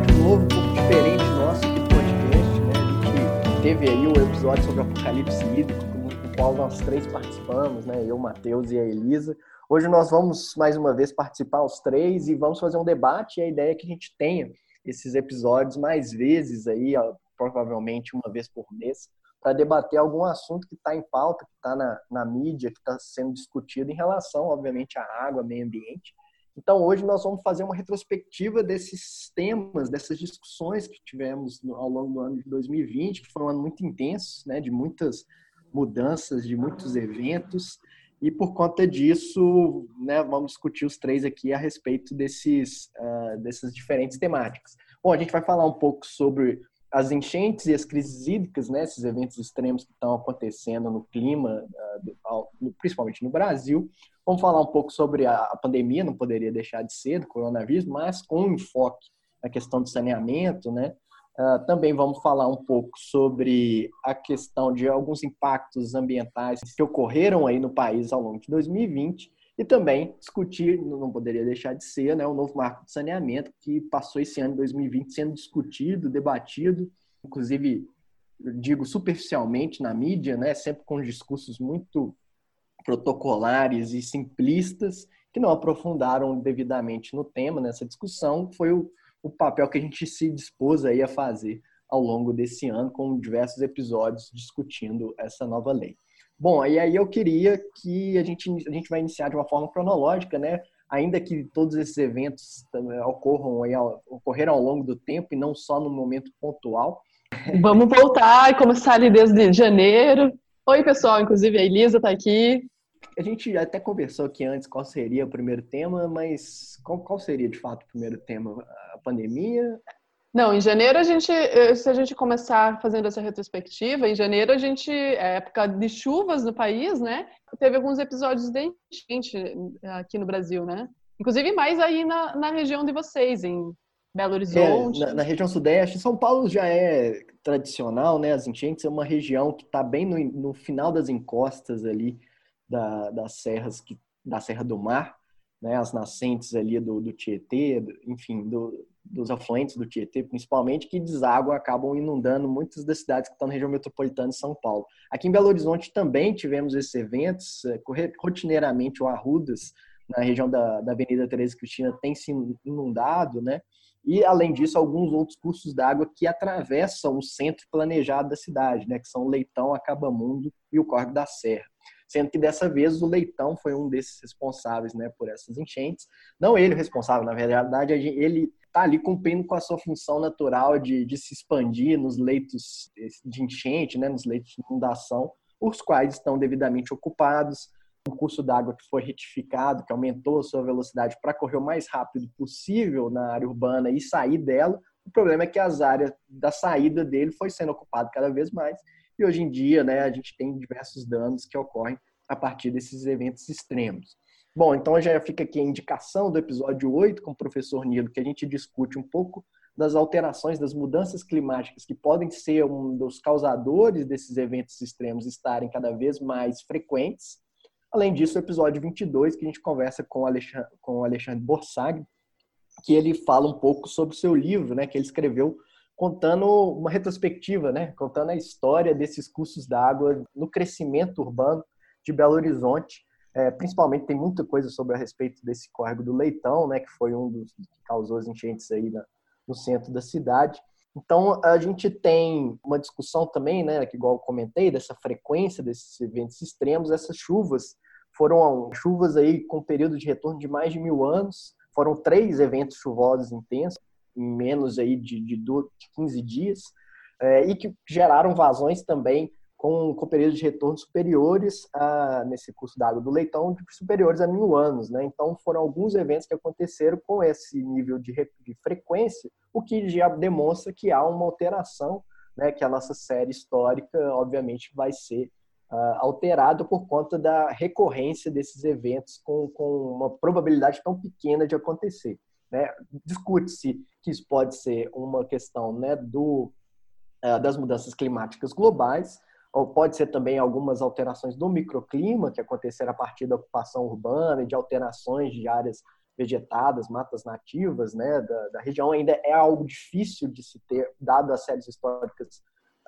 episódio novo, um pouco diferente nosso do podcast, né? A gente teve aí o episódio sobre o apocalipse hídrico, no qual nós três participamos, né? Eu, Matheus e a Elisa. Hoje nós vamos mais uma vez participar os três e vamos fazer um debate. E a ideia é que a gente tenha esses episódios mais vezes aí, provavelmente uma vez por mês, para debater algum assunto que está em pauta, que está na, na mídia, que está sendo discutido em relação, obviamente, à água, meio ambiente. Então, hoje nós vamos fazer uma retrospectiva desses temas, dessas discussões que tivemos ao longo do ano de 2020, que foi um ano muito intenso, né, de muitas mudanças, de muitos eventos. E por conta disso, né, vamos discutir os três aqui a respeito desses, uh, dessas diferentes temáticas. Bom, a gente vai falar um pouco sobre as enchentes e as crises hídricas, né, esses eventos extremos que estão acontecendo no clima, uh, principalmente no Brasil. Vamos falar um pouco sobre a pandemia, não poderia deixar de ser, do coronavírus, mas com enfoque na questão do saneamento, né? Uh, também vamos falar um pouco sobre a questão de alguns impactos ambientais que ocorreram aí no país ao longo de 2020 e também discutir, não poderia deixar de ser, né, o novo marco de saneamento que passou esse ano de 2020 sendo discutido, debatido, inclusive, digo superficialmente na mídia, né, sempre com discursos muito protocolares e simplistas que não aprofundaram devidamente no tema, nessa discussão, foi o o papel que a gente se dispôs aí a fazer ao longo desse ano, com diversos episódios discutindo essa nova lei. Bom, e aí eu queria que a gente, a gente vai iniciar de uma forma cronológica, né? Ainda que todos esses eventos ocorram aí, ocorreram ao longo do tempo e não só no momento pontual. Vamos voltar e começar ali desde janeiro. Oi, pessoal, inclusive a Elisa está aqui. A gente até conversou aqui antes qual seria o primeiro tema, mas qual, qual seria de fato o primeiro tema? A pandemia? Não, em janeiro a gente, eh, se a gente começar fazendo essa retrospectiva, em janeiro a gente, é época de chuvas no país, né? Teve alguns episódios de enchente eh, aqui no Brasil, né? Inclusive mais aí na, na região de vocês, em Belo Horizonte. É, na, na, região sudeste, São Paulo já é tradicional, né? As enchentes é uma região que está bem no, no final das encostas ali da, das serras, que, da Serra do Mar, né, as nascentes ali do, do Tietê, enfim, do, dos afluentes do Tietê, principalmente, que deságua acabam inundando muitas das cidades que estão na região metropolitana de São Paulo. Aqui em Belo Horizonte também tivemos esses eventos, é, rotineiramente o Arrudas, na região da, da Avenida Teresa Cristina, tem se inundado, né? E, além disso, alguns outros cursos d'água que atravessam o centro planejado da cidade, né? Que são Leitão, Acabamundo e o Córrego da Serra sendo que dessa vez o Leitão foi um desses responsáveis né, por essas enchentes. Não ele o responsável, na verdade, ele está ali cumprindo com a sua função natural de, de se expandir nos leitos de enchente, né, nos leitos de inundação, os quais estão devidamente ocupados. O curso d'água que foi retificado, que aumentou a sua velocidade para correr o mais rápido possível na área urbana e sair dela. O problema é que as áreas da saída dele foi sendo ocupado cada vez mais e hoje em dia, né, a gente tem diversos danos que ocorrem a partir desses eventos extremos. Bom, então já fica aqui a indicação do episódio 8 com o professor Nilo, que a gente discute um pouco das alterações, das mudanças climáticas que podem ser um dos causadores desses eventos extremos estarem cada vez mais frequentes. Além disso, o episódio 22, que a gente conversa com o Alexandre, com o Alexandre Borsag, que ele fala um pouco sobre o seu livro, né, que ele escreveu contando uma retrospectiva, né? contando a história desses cursos d'água no crescimento urbano de Belo Horizonte. É, principalmente tem muita coisa sobre a respeito desse córrego do Leitão, né, que foi um dos que causou as enchentes aí na, no centro da cidade. Então a gente tem uma discussão também, né, que igual eu comentei, dessa frequência desses eventos extremos. Essas chuvas foram chuvas aí com período de retorno de mais de mil anos. Foram três eventos chuvosos intensos em menos aí de, de, de 15 dias, é, e que geraram vazões também com, com períodos de retorno superiores a, nesse curso d'água do leitão, superiores a mil anos. Né? Então, foram alguns eventos que aconteceram com esse nível de, de frequência, o que já demonstra que há uma alteração, né? que a nossa série histórica, obviamente, vai ser uh, alterada por conta da recorrência desses eventos com, com uma probabilidade tão pequena de acontecer. Né? Discute-se que isso pode ser uma questão né, do, uh, das mudanças climáticas globais, ou pode ser também algumas alterações do microclima que aconteceram a partir da ocupação urbana e de alterações de áreas vegetadas, matas nativas, né, da, da, região. Ainda é algo difícil de se ter, dado as séries históricas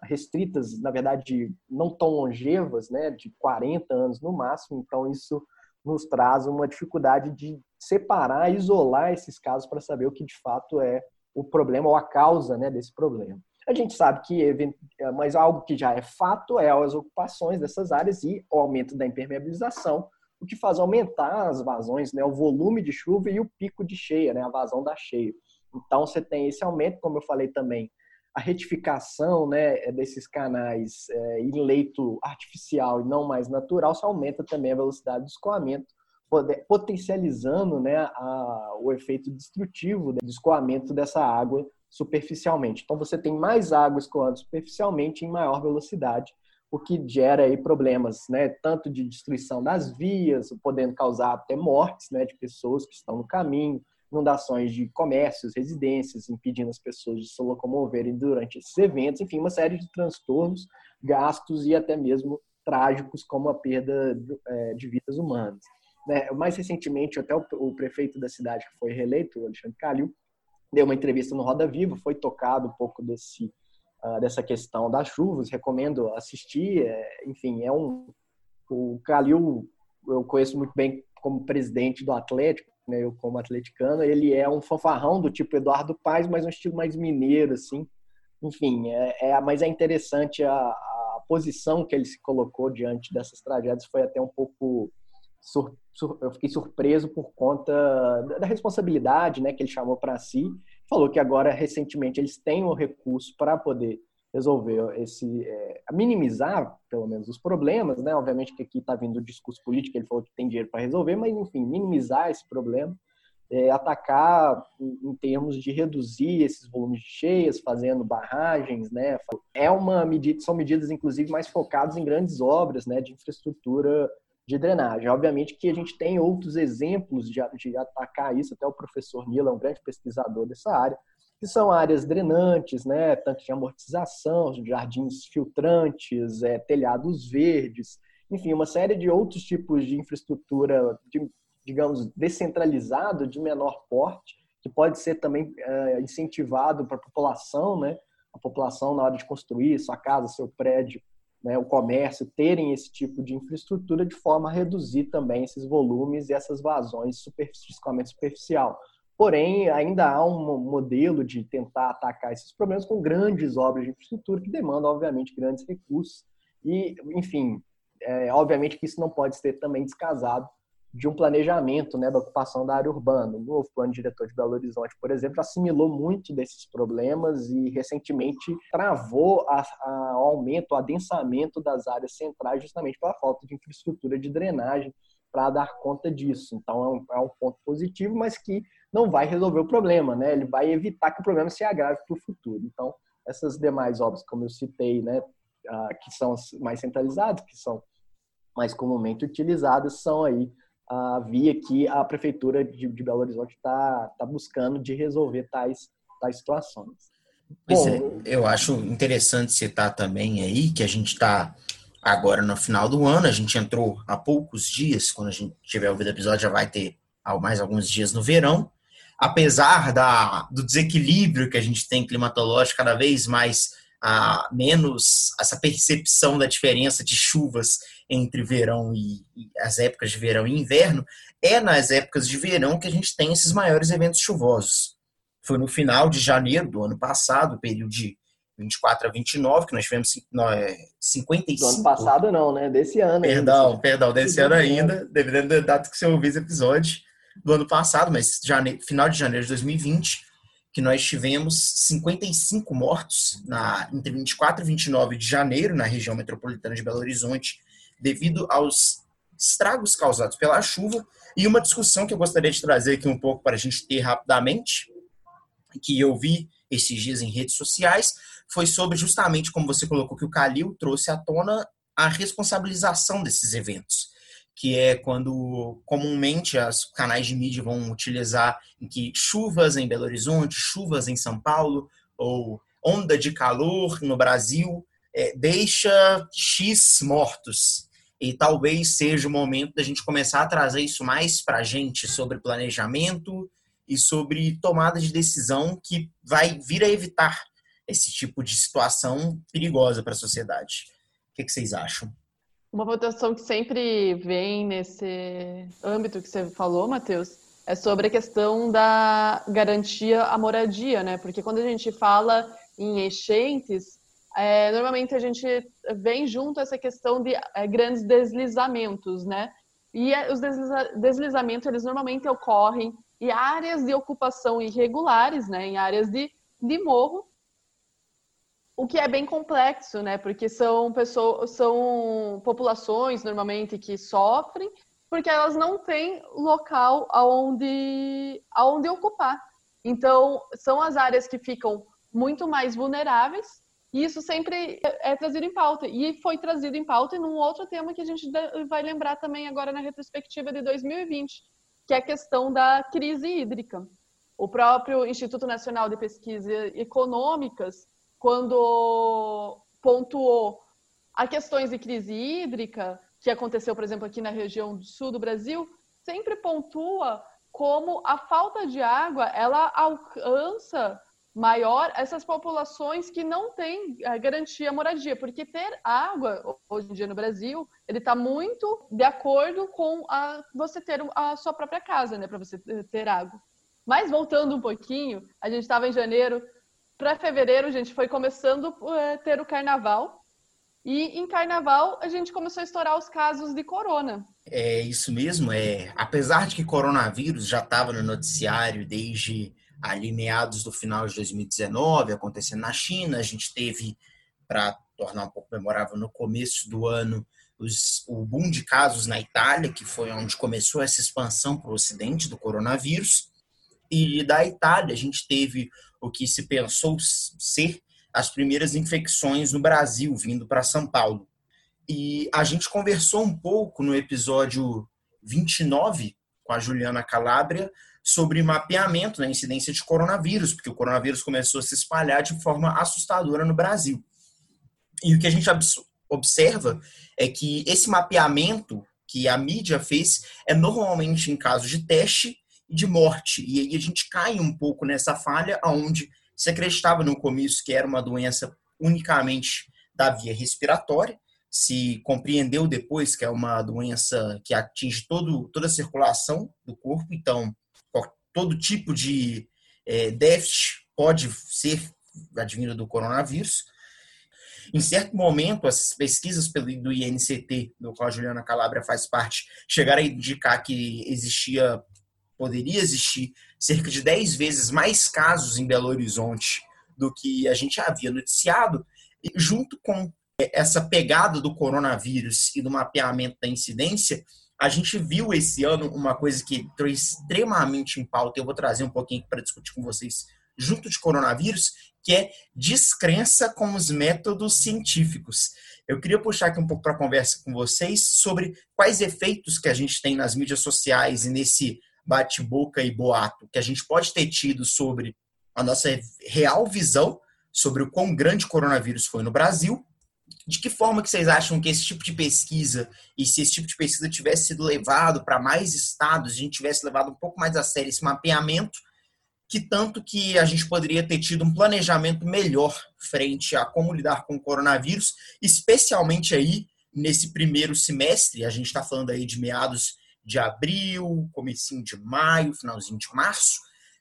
restritas, na verdade, não tão longevas, né, de 40 anos no máximo, então isso nos traz uma dificuldade de separar, isolar esses casos para saber o que de fato é o problema ou a causa né, desse problema. A gente sabe que, mas algo que já é fato é as ocupações dessas áreas e o aumento da impermeabilização, o que faz aumentar as vazões, né, o volume de chuva e o pico de cheia, né, a vazão da cheia. Então, você tem esse aumento, como eu falei também, a retificação né, desses canais é, em leito artificial e não mais natural, aumenta também a velocidade do escoamento, potencializando né, a, o efeito destrutivo do escoamento dessa água superficialmente. Então, você tem mais água escoando superficialmente em maior velocidade, o que gera aí problemas, né, tanto de destruição das vias, podendo causar até mortes né, de pessoas que estão no caminho, inundações de comércios, residências, impedindo as pessoas de se locomoverem durante esses eventos, enfim, uma série de transtornos, gastos e até mesmo trágicos, como a perda é, de vidas humanas. Né? Mais recentemente, até o prefeito da cidade que foi reeleito, Alexandre Calil, deu uma entrevista no Roda Viva, foi tocado um pouco desse, uh, dessa questão das chuvas, recomendo assistir, é, enfim, é um... O Calil eu conheço muito bem como presidente do Atlético, né, eu como atleticano, ele é um fanfarrão do tipo Eduardo Paes, mas um estilo mais mineiro, assim. Enfim, é, é mas é interessante a, a, posição que ele se colocou diante dessas tragédias, foi até um pouco... Sur, sur, eu fiquei surpreso por conta da responsabilidade né, que ele chamou para si. Falou que agora, recentemente, eles têm o recurso para poder resolver esse é, minimizar pelo menos os problemas, né? Obviamente que aqui está vindo o discurso político, ele falou que tem dinheiro para resolver, mas enfim, minimizar esse problema, é, atacar em, em, termos de reduzir esses volumes de cheias, fazendo barragens, né? É uma medida, são medidas inclusive mais focadas em grandes obras, né, de infraestrutura de drenagem. Obviamente que a gente tem outros exemplos de, de atacar isso, até o professor Nila é um grande pesquisador dessa área, que são áreas drenantes, né, tanques de amortização, jardins filtrantes, é, telhados verdes, enfim, uma série de outros tipos de infraestrutura, de, digamos, descentralizado, de menor porte, que pode ser também é, incentivado para a população, né, a população na hora de construir sua casa, seu prédio, né, o comércio, terem esse tipo de infraestrutura de forma a reduzir também esses volumes e essas vazões superficialmente escoamento superficial. Porém, ainda há um modelo de tentar atacar esses problemas com grandes obras de infraestrutura que demandam, obviamente, grandes recursos. E, enfim, é, obviamente que isso não pode ser também descasado de um planejamento né, da ocupação da área urbana. O novo plano diretor de Belo Horizonte, por exemplo, assimilou muito desses problemas e recentemente travou o aumento, o adensamento das áreas centrais justamente pela falta de infraestrutura de drenagem para dar conta disso. Então, é um, é um ponto positivo, mas que não vai resolver o problema, né? Ele vai evitar que o problema se agrave para o futuro. Então, essas demais obras, como eu citei, né, que são mais centralizadas, que são mais comumente utilizadas, são aí a via que a prefeitura de, Belo Horizonte está tá buscando de resolver tais, tais situações. Bom, é, eu acho interessante citar também aí que a gente está agora no final do ano, a gente entrou há poucos dias, quando a gente tiver ouvido o episódio já vai ter mais alguns dias no verão, apesar da, do desequilíbrio que a gente tem climatológico cada vez mais a menos essa percepção da diferença de chuvas entre verão e, e, as épocas de verão e inverno, é nas épocas de verão que a gente tem esses maiores eventos chuvosos. Foi no final de janeiro do ano passado, período de 24 a 29, que nós tivemos 55. Do ano passado não, né? Desse ano. Perdão, ainda. perdão, desse ano ainda, dependendo da data que você ouvir esse episódio do ano passado, mas final de janeiro de 2020, que nós tivemos 55 mortos na, entre 24 e 29 de janeiro na região metropolitana de Belo Horizonte, devido aos estragos causados pela chuva. E uma discussão que eu gostaria de trazer aqui um pouco para a gente ter rapidamente, que eu vi esses dias em redes sociais, foi sobre justamente como você colocou que o Calil trouxe à tona a responsabilização desses eventos que é quando comumente os canais de mídia vão utilizar em que chuvas em Belo Horizonte, chuvas em São Paulo, ou onda de calor no Brasil, é, deixa X mortos. e talvez seja o momento da gente começar a trazer isso mais para a gente sobre planejamento e sobre tomada de decisão que vai vir a evitar esse tipo de situação perigosa para a sociedade. O que, que vocês acham? Uma votação que sempre vem nesse âmbito que você falou, Matheus, é sobre a questão da garantia à moradia, né? Porque quando a gente fala em enchentes, é, normalmente a gente vem junto essa questão de é, grandes deslizamentos, né? E é, os desliza deslizamentos, eles normalmente ocorrem em áreas de ocupação irregulares, né? Em áreas de, de morro, o que é bem complexo, né? Porque são pessoas, são populações normalmente que sofrem, porque elas não têm local aonde, aonde ocupar. Então, são as áreas que ficam muito mais vulneráveis e isso sempre é trazido em pauta. E foi trazido em pauta em um outro tema que a gente vai lembrar também agora na retrospectiva de 2020, que é a questão da crise hídrica. O próprio Instituto Nacional de Pesquisas Econômicas, quando pontuou a questões de crise hídrica, que aconteceu, por exemplo, aqui na região do sul do Brasil, sempre pontua como a falta de água ela alcança maior essas populações que não têm é, garantia moradia, porque ter água hoje em dia no Brasil ele está muito de acordo com a, você ter a sua própria casa, né, para você ter água. Mas voltando um pouquinho, a gente estava em janeiro para fevereiro, gente foi começando a é, ter o carnaval. E em carnaval a gente começou a estourar os casos de corona. É isso mesmo, é. Apesar de que coronavírus já estava no noticiário desde ali meados do final de 2019, acontecendo na China. A gente teve, para tornar um pouco memorável, no começo do ano, os, o boom de casos na Itália, que foi onde começou essa expansão para o ocidente do coronavírus. E da Itália, a gente teve o que se pensou ser as primeiras infecções no Brasil, vindo para São Paulo. E a gente conversou um pouco no episódio 29 com a Juliana Calabria sobre mapeamento da incidência de coronavírus, porque o coronavírus começou a se espalhar de forma assustadora no Brasil. E o que a gente observa é que esse mapeamento que a mídia fez é normalmente em casos de teste de morte. E aí a gente cai um pouco nessa falha onde se acreditava no começo que era uma doença unicamente da via respiratória, se compreendeu depois que é uma doença que atinge todo, toda a circulação do corpo, então todo tipo de é, déficit pode ser advindo do coronavírus. Em certo momento, as pesquisas do INCT, do qual a Juliana Calabria faz parte, chegaram a indicar que existia, poderia existir cerca de 10 vezes mais casos em Belo Horizonte do que a gente havia noticiado, e junto com essa pegada do coronavírus e do mapeamento da incidência, a gente viu esse ano uma coisa que entrou extremamente em pauta, eu vou trazer um pouquinho para discutir com vocês, junto de coronavírus, que é descrença com os métodos científicos. Eu queria puxar aqui um pouco para a conversa com vocês sobre quais efeitos que a gente tem nas mídias sociais e nesse bate-boca e boato que a gente pode ter tido sobre a nossa real visão sobre o quão grande o coronavírus foi no Brasil. De que forma que vocês acham que esse tipo de pesquisa, e se esse tipo de pesquisa tivesse sido levado para mais estados, a gente tivesse levado um pouco mais a sério esse mapeamento, que tanto que a gente poderia ter tido um planejamento melhor frente a como lidar com o coronavírus, especialmente aí nesse primeiro semestre, a gente está falando aí de meados de abril, comecinho de maio, finalzinho de março,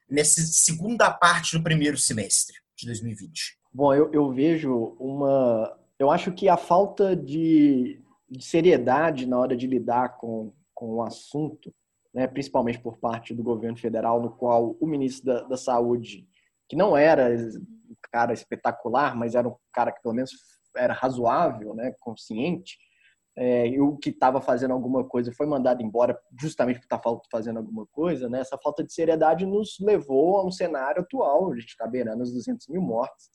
nessa segunda parte do primeiro semestre de 2020. Bom, eu, eu vejo uma eu acho que a falta de, de seriedade na hora de lidar com, com o assunto, né, principalmente por parte do governo federal, no qual o ministro da, da Saúde, que não era um cara espetacular, mas era um cara que pelo menos era razoável, né, consciente, é, o que estava fazendo alguma coisa foi mandado embora justamente por estar tá fazendo alguma coisa, né? Essa falta de seriedade nos levou a um cenário atual, a gente está beirando os 200 mil mortes,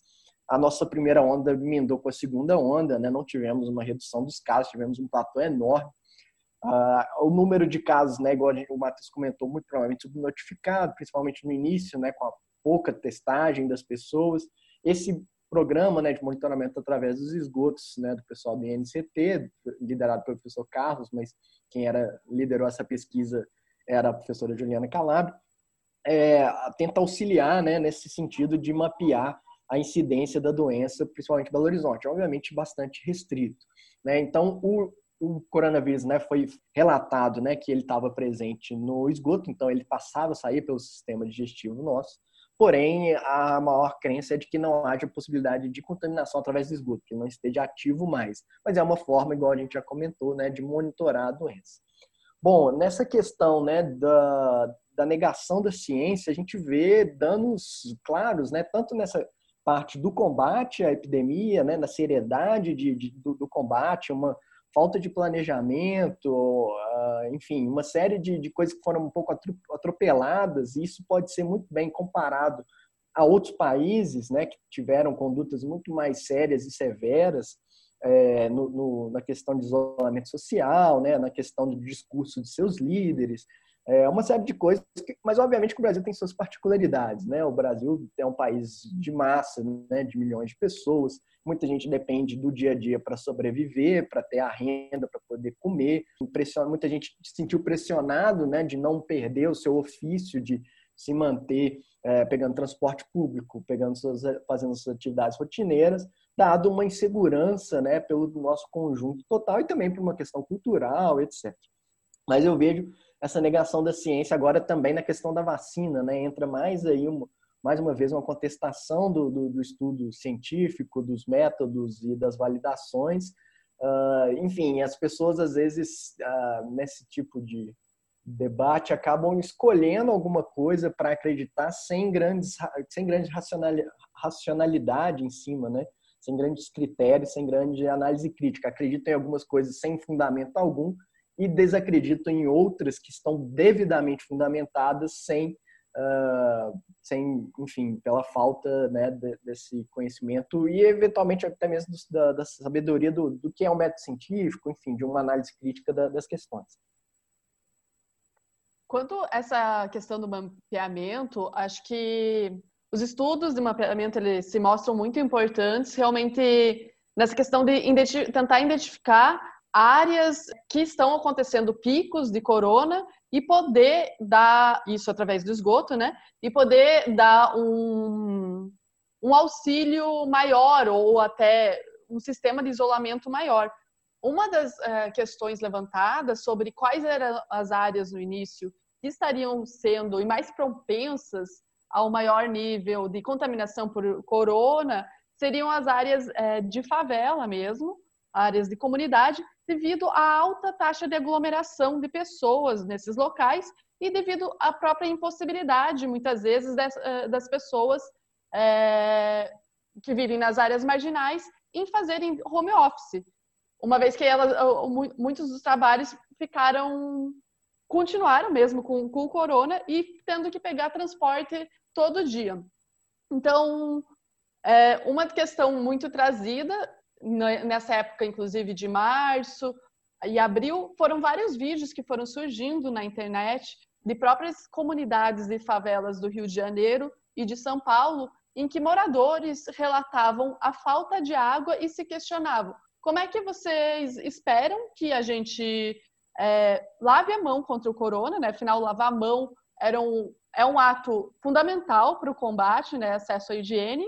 a nossa primeira onda emendou com a segunda onda, né? não tivemos uma redução dos casos, tivemos um platô enorme. Uh, o número de casos, né, igual o Matheus comentou, muito provavelmente subnotificado, principalmente no início, né, com a pouca testagem das pessoas. Esse programa né, de monitoramento através dos esgotos né, do pessoal do INCT, liderado pelo professor Carlos, mas quem era liderou essa pesquisa era a professora Juliana Calabro, é, tenta auxiliar né, nesse sentido de mapear a incidência da doença, principalmente em Belo Horizonte, obviamente bastante restrito. Né? Então, o, o coronavírus né, foi relatado né, que ele estava presente no esgoto, então ele passava a sair pelo sistema digestivo nosso, porém a maior crença é de que não haja possibilidade de contaminação através do esgoto, que não esteja ativo mais. Mas é uma forma, igual a gente já comentou, né, de monitorar a doença. Bom, nessa questão né, da, da negação da ciência, a gente vê danos claros, né, tanto nessa parte do combate à epidemia, né, na seriedade de, de do, do, combate, uma falta de planejamento, uh, enfim, uma série de, de coisas que foram um pouco atropeladas, e isso pode ser muito bem comparado a outros países né, que tiveram condutas muito mais sérias e severas é, no, no, na questão de isolamento social, né, na questão do discurso de seus líderes, é uma série de coisas, que, mas obviamente que o Brasil tem suas particularidades, né? O Brasil é um país de massa, né? De milhões de pessoas. Muita gente depende do dia a dia para sobreviver, para ter a renda, para poder comer. Impressiona, muita gente se sentiu pressionado, né? De não perder o seu ofício, de se manter é, pegando transporte público, pegando suas, fazendo suas atividades rotineiras, dado uma insegurança, né? Pelo nosso conjunto total e também por uma questão cultural, etc. Mas eu vejo essa negação da ciência agora também na questão da vacina, né? Entra mais aí, uma, mais uma vez, uma contestação do, do, do, estudo científico, dos métodos e das validações. Uh, enfim, as pessoas, às vezes, uh, nesse tipo de debate, acabam escolhendo alguma coisa para acreditar sem grandes, sem grande racionalidade em cima, né? Sem grandes critérios, sem grande análise crítica. Acreditam em algumas coisas sem fundamento algum e desacredito em outras que estão devidamente fundamentadas sem, uh, sem enfim, pela falta né, desse conhecimento e eventualmente até mesmo da, da sabedoria do, do, que é um método científico, enfim, de uma análise crítica da, das questões. Quanto a essa questão do mapeamento, acho que os estudos de mapeamento eles se mostram muito importantes, realmente nessa questão de identi tentar identificar áreas que estão acontecendo picos de corona e poder dar isso através do esgoto, né? E poder dar um, um auxílio maior ou até um sistema de isolamento maior. Uma das uh, questões levantadas sobre quais eram as áreas no início que estariam sendo e mais propensas ao maior nível de contaminação por corona seriam as áreas uh, de favela mesmo, áreas de comunidade, devido à alta taxa de aglomeração de pessoas nesses locais e devido à própria impossibilidade, muitas vezes, das, eh, pessoas é, que vivem nas áreas marginais em fazerem home office. Uma vez que elas, muitos dos trabalhos ficaram, continuaram mesmo com, com o corona e tendo que pegar transporte todo dia. Então, é, uma questão muito trazida nessa época, inclusive de março e abril, foram vários vídeos que foram surgindo na internet de próprias comunidades de favelas do Rio de Janeiro e de São Paulo, em que moradores relatavam a falta de água e se questionavam: como é que vocês esperam que a gente é, lave a mão contra o corona? Né? Afinal, lavar a mão era um, é um ato fundamental para o combate, né? acesso à higiene,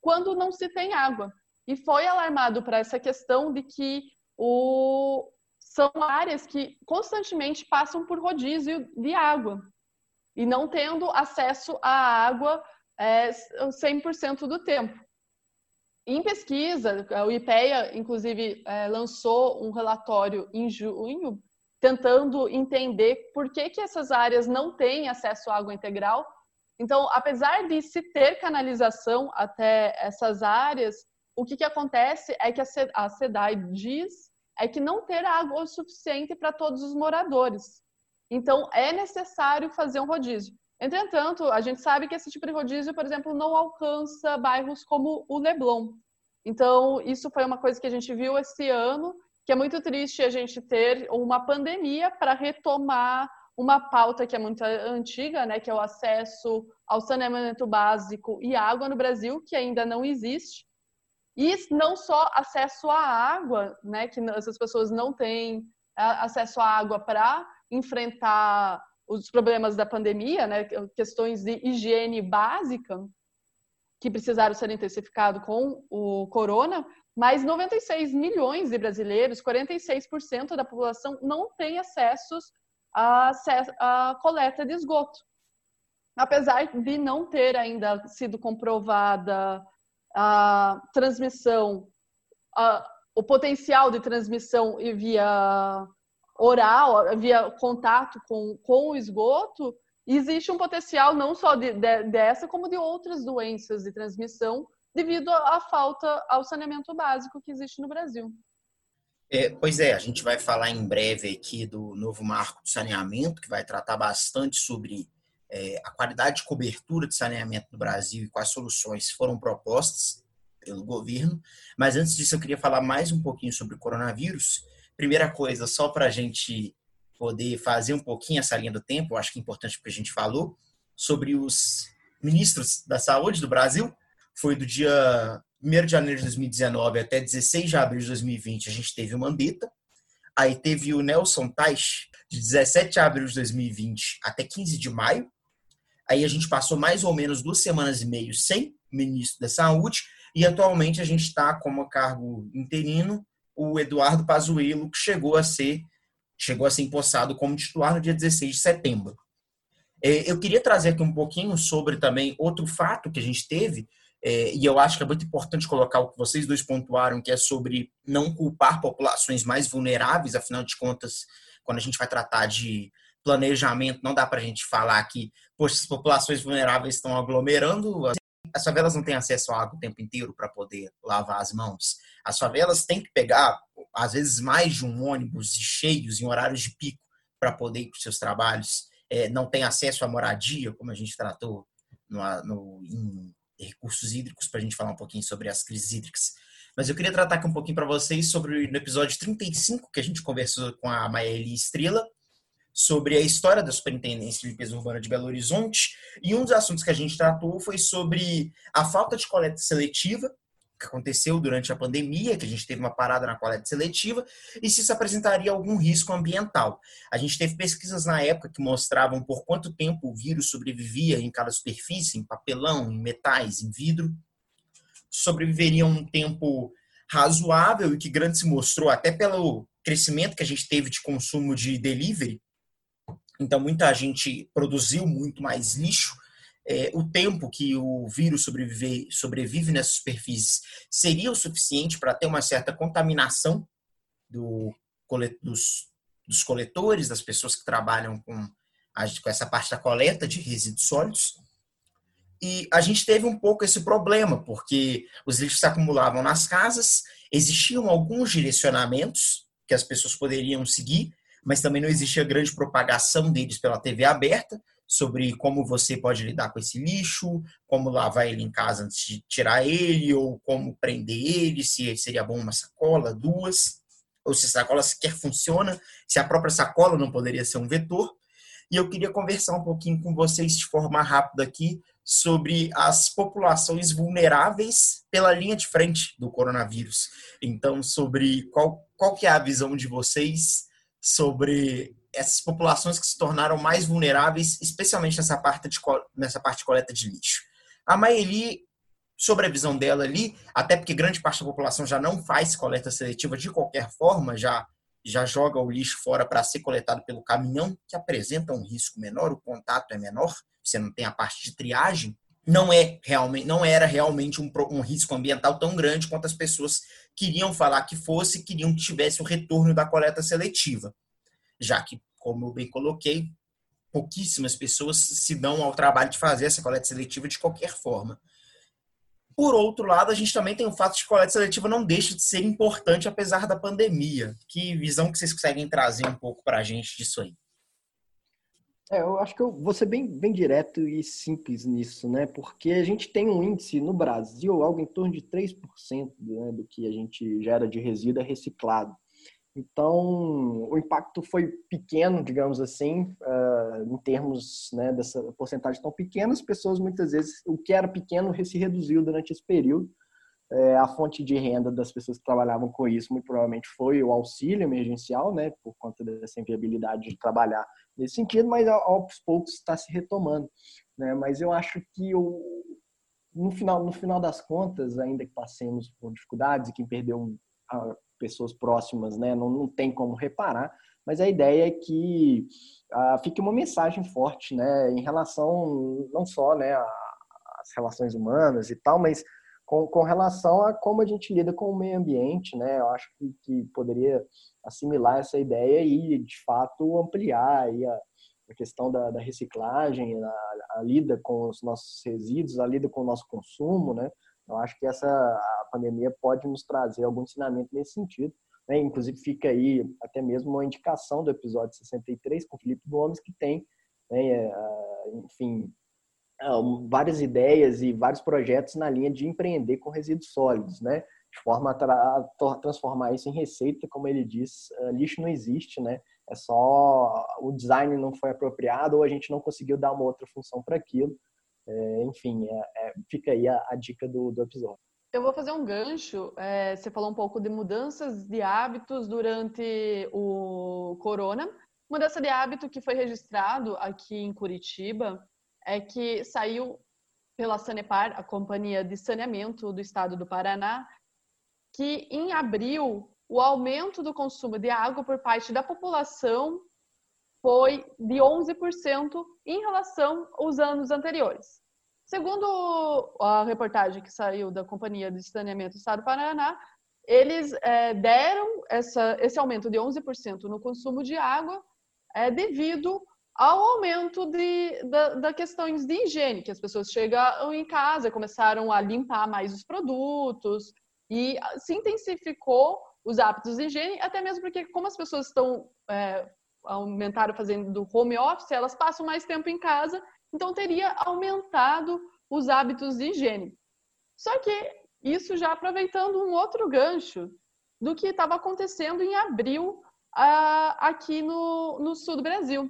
quando não se tem água e foi alarmado para essa questão de que o... são áreas que constantemente passam por rodízio de água e não tendo acesso à água é, 100% do tempo. Em pesquisa, o IPEA, inclusive, é, lançou um relatório em junho, tentando entender por que, que essas áreas não têm acesso à água integral. Então, apesar de se ter canalização até essas áreas, o que, que acontece é que a SEDAI diz é que não ter água o suficiente para todos os moradores. Então, é necessário fazer um rodízio. Entretanto, a gente sabe que esse tipo de rodízio, por exemplo, não alcança bairros como o Leblon. Então, isso foi uma coisa que a gente viu esse ano, que é muito triste a gente ter uma pandemia para retomar uma pauta que é muito antiga, né, que é o acesso ao saneamento básico e água no Brasil, que ainda não existe. E não só acesso à água, né, que essas pessoas não têm acesso à água para enfrentar os problemas da pandemia, né, questões de higiene básica que precisaram ser intensificados com o corona, mas 96 milhões de brasileiros, 46% da população não tem acessos à, à coleta de esgoto. Apesar de não ter ainda sido comprovada a transmissão, a, o potencial de transmissão via oral, via contato com, com o esgoto, existe um potencial não só de, de, dessa, como de outras doenças de transmissão devido à falta ao saneamento básico que existe no Brasil. É, pois é, a gente vai falar em breve aqui do novo marco de saneamento, que vai tratar bastante sobre é, a qualidade de cobertura de saneamento no Brasil e quais soluções foram propostas pelo governo. Mas antes disso, eu queria falar mais um pouquinho sobre o coronavírus. Primeira coisa, só para a gente poder fazer um pouquinho essa linha do tempo, acho que é importante porque a gente falou sobre os ministros da saúde do Brasil, foi do dia 1 de janeiro de 2019 até 16 de abril de 2020, a gente teve o Mandetta. Aí teve o Nelson Tais, de 17 de abril de 2020 até 15 de maio. Aí a gente passou mais ou menos duas semanas e meio sem ministro da Saúde. E atualmente a gente está como cargo interino o Eduardo Pazuello, que chegou a ser chegou a ser empossado como titular no dia 16 de setembro. É, eu queria trazer aqui um pouquinho sobre também outro fato que a gente teve, é, e eu acho que é muito importante colocar o que vocês dois pontuaram, que é sobre não culpar populações mais vulneráveis, afinal de contas, quando a gente vai tratar de planejamento, não dá para a gente falar que poxa, as populações vulneráveis estão aglomerando, as favelas não têm acesso à água o tempo inteiro para poder lavar as mãos. As favelas têm que pegar, às vezes, mais de um ônibus cheios em horários de pico para poder ir para os seus trabalhos. É, não tem acesso à moradia, como a gente tratou no, no, em recursos hídricos para a gente falar um pouquinho sobre as crises hídricas. Mas eu queria tratar aqui um pouquinho para vocês sobre no episódio 35 que a gente conversou com a Maeli Estrela sobre a história da Superintendência de Limpeza Urbana de Belo Horizonte e um dos assuntos que a gente tratou foi sobre a falta de coleta seletiva que aconteceu durante a pandemia, que a gente teve uma parada na coleta seletiva, e se isso apresentaria algum risco ambiental. A gente teve pesquisas na época que mostravam por quanto tempo o vírus sobrevivia em cada superfície, em papelão, em metais, em vidro. Sobreviveria um tempo razoável e que grande se mostrou até pelo crescimento que a gente teve de consumo de delivery. Então, muita gente produziu muito mais lixo é, o tempo que o vírus sobrevive, sobrevive nessas superfícies seria o suficiente para ter uma certa contaminação do, dos, dos coletores, das pessoas que trabalham com, com essa parte da coleta de resíduos sólidos. E a gente teve um pouco esse problema, porque os lixos se acumulavam nas casas, existiam alguns direcionamentos que as pessoas poderiam seguir, mas também não existia grande propagação deles pela TV aberta sobre como você pode lidar com esse lixo, como lavar ele em casa antes de tirar ele, ou como prender ele, se seria bom uma sacola, duas, ou se a sacola sequer funciona, se a própria sacola não poderia ser um vetor. E eu queria conversar um pouquinho com vocês de forma rápida aqui sobre as populações vulneráveis pela linha de frente do coronavírus. Então, sobre qual, qual que é a visão de vocês sobre essas populações que se tornaram mais vulneráveis, especialmente nessa parte de, nessa parte de coleta de lixo. A Maeli, sobre a visão dela ali, até porque grande parte da população já não faz coleta seletiva de qualquer forma, já, já joga o lixo fora para ser coletado pelo caminhão, que apresenta um risco menor, o contato é menor, você não tem a parte de triagem, não é realmente não era realmente um, um, risco ambiental tão grande quanto as pessoas queriam falar que fosse, queriam que tivesse o retorno da coleta seletiva já que, como eu bem coloquei, pouquíssimas pessoas se dão ao trabalho de fazer essa coleta seletiva de qualquer forma. Por outro lado, a gente também tem o fato de que a coleta seletiva não deixa de ser importante apesar da pandemia. Que visão que vocês conseguem trazer um pouco para a gente disso aí? É, eu acho que eu vou ser bem, bem direto e simples nisso, né? Porque a gente tem um índice no Brasil, algo em torno de 3% né, do que a gente gera de resíduo é reciclado. Então, o impacto foi pequeno, digamos assim, uh, em termos né, dessa porcentagem tão pequena. As pessoas, muitas vezes, o que era pequeno se reduziu durante esse período. É, a fonte de renda das pessoas que trabalhavam com isso, muito provavelmente, foi o auxílio emergencial, né, por conta dessa inviabilidade de trabalhar nesse sentido, mas aos poucos está se retomando. Né? Mas eu acho que o, no, final, no final das contas, ainda que passemos por dificuldades e quem perdeu pessoas próximas né, não, não tem como reparar, mas a ideia é que ah, fique uma mensagem forte né, em relação não só né, às relações humanas e tal, mas com, com relação a como a gente lida com o meio ambiente, né? Eu acho que, que poderia assimilar essa ideia e, de fato, ampliar aí a, a questão da, da reciclagem, a, a, lida com os nossos resíduos, a lida com o nosso consumo, né? Eu acho que essa a pandemia pode nos trazer algum ensinamento nesse sentido. Né? Inclusive, fica aí até mesmo uma indicação do episódio 63 com o Felipe Gomes, que tem, né, é, enfim, várias ideias e vários projetos na linha de empreender com resíduos sólidos, né? De forma a transformar isso em receita, como ele diz, ah, lixo não existe, né? É só o design não foi apropriado ou a gente não conseguiu dar uma outra função para aquilo. É, enfim, é, é, fica aí a, a dica do, do, episódio. Eu vou fazer um gancho. É, você falou um pouco de mudanças de hábitos durante o corona. Mudança de hábito que foi registrado aqui em Curitiba é que saiu pela Sanepar, a companhia de saneamento do estado do Paraná, que em abril o aumento do consumo de água por parte da população foi de 11% em relação aos anos anteriores. Segundo a reportagem que saiu da Companhia de Saneamento do Estado do Paraná, eles é, deram essa, esse aumento de 11% no consumo de água é, devido ao aumento de, da, da questões de higiene, que as pessoas chegam em casa, começaram a limpar mais os produtos e se intensificou os hábitos de higiene, até mesmo porque como as pessoas estão é, aumentaram fazendo home office, elas passam mais tempo em casa, então teria aumentado os hábitos de higiene. Só que isso já aproveitando um outro gancho do que estava acontecendo em abril aqui no, no sul do Brasil.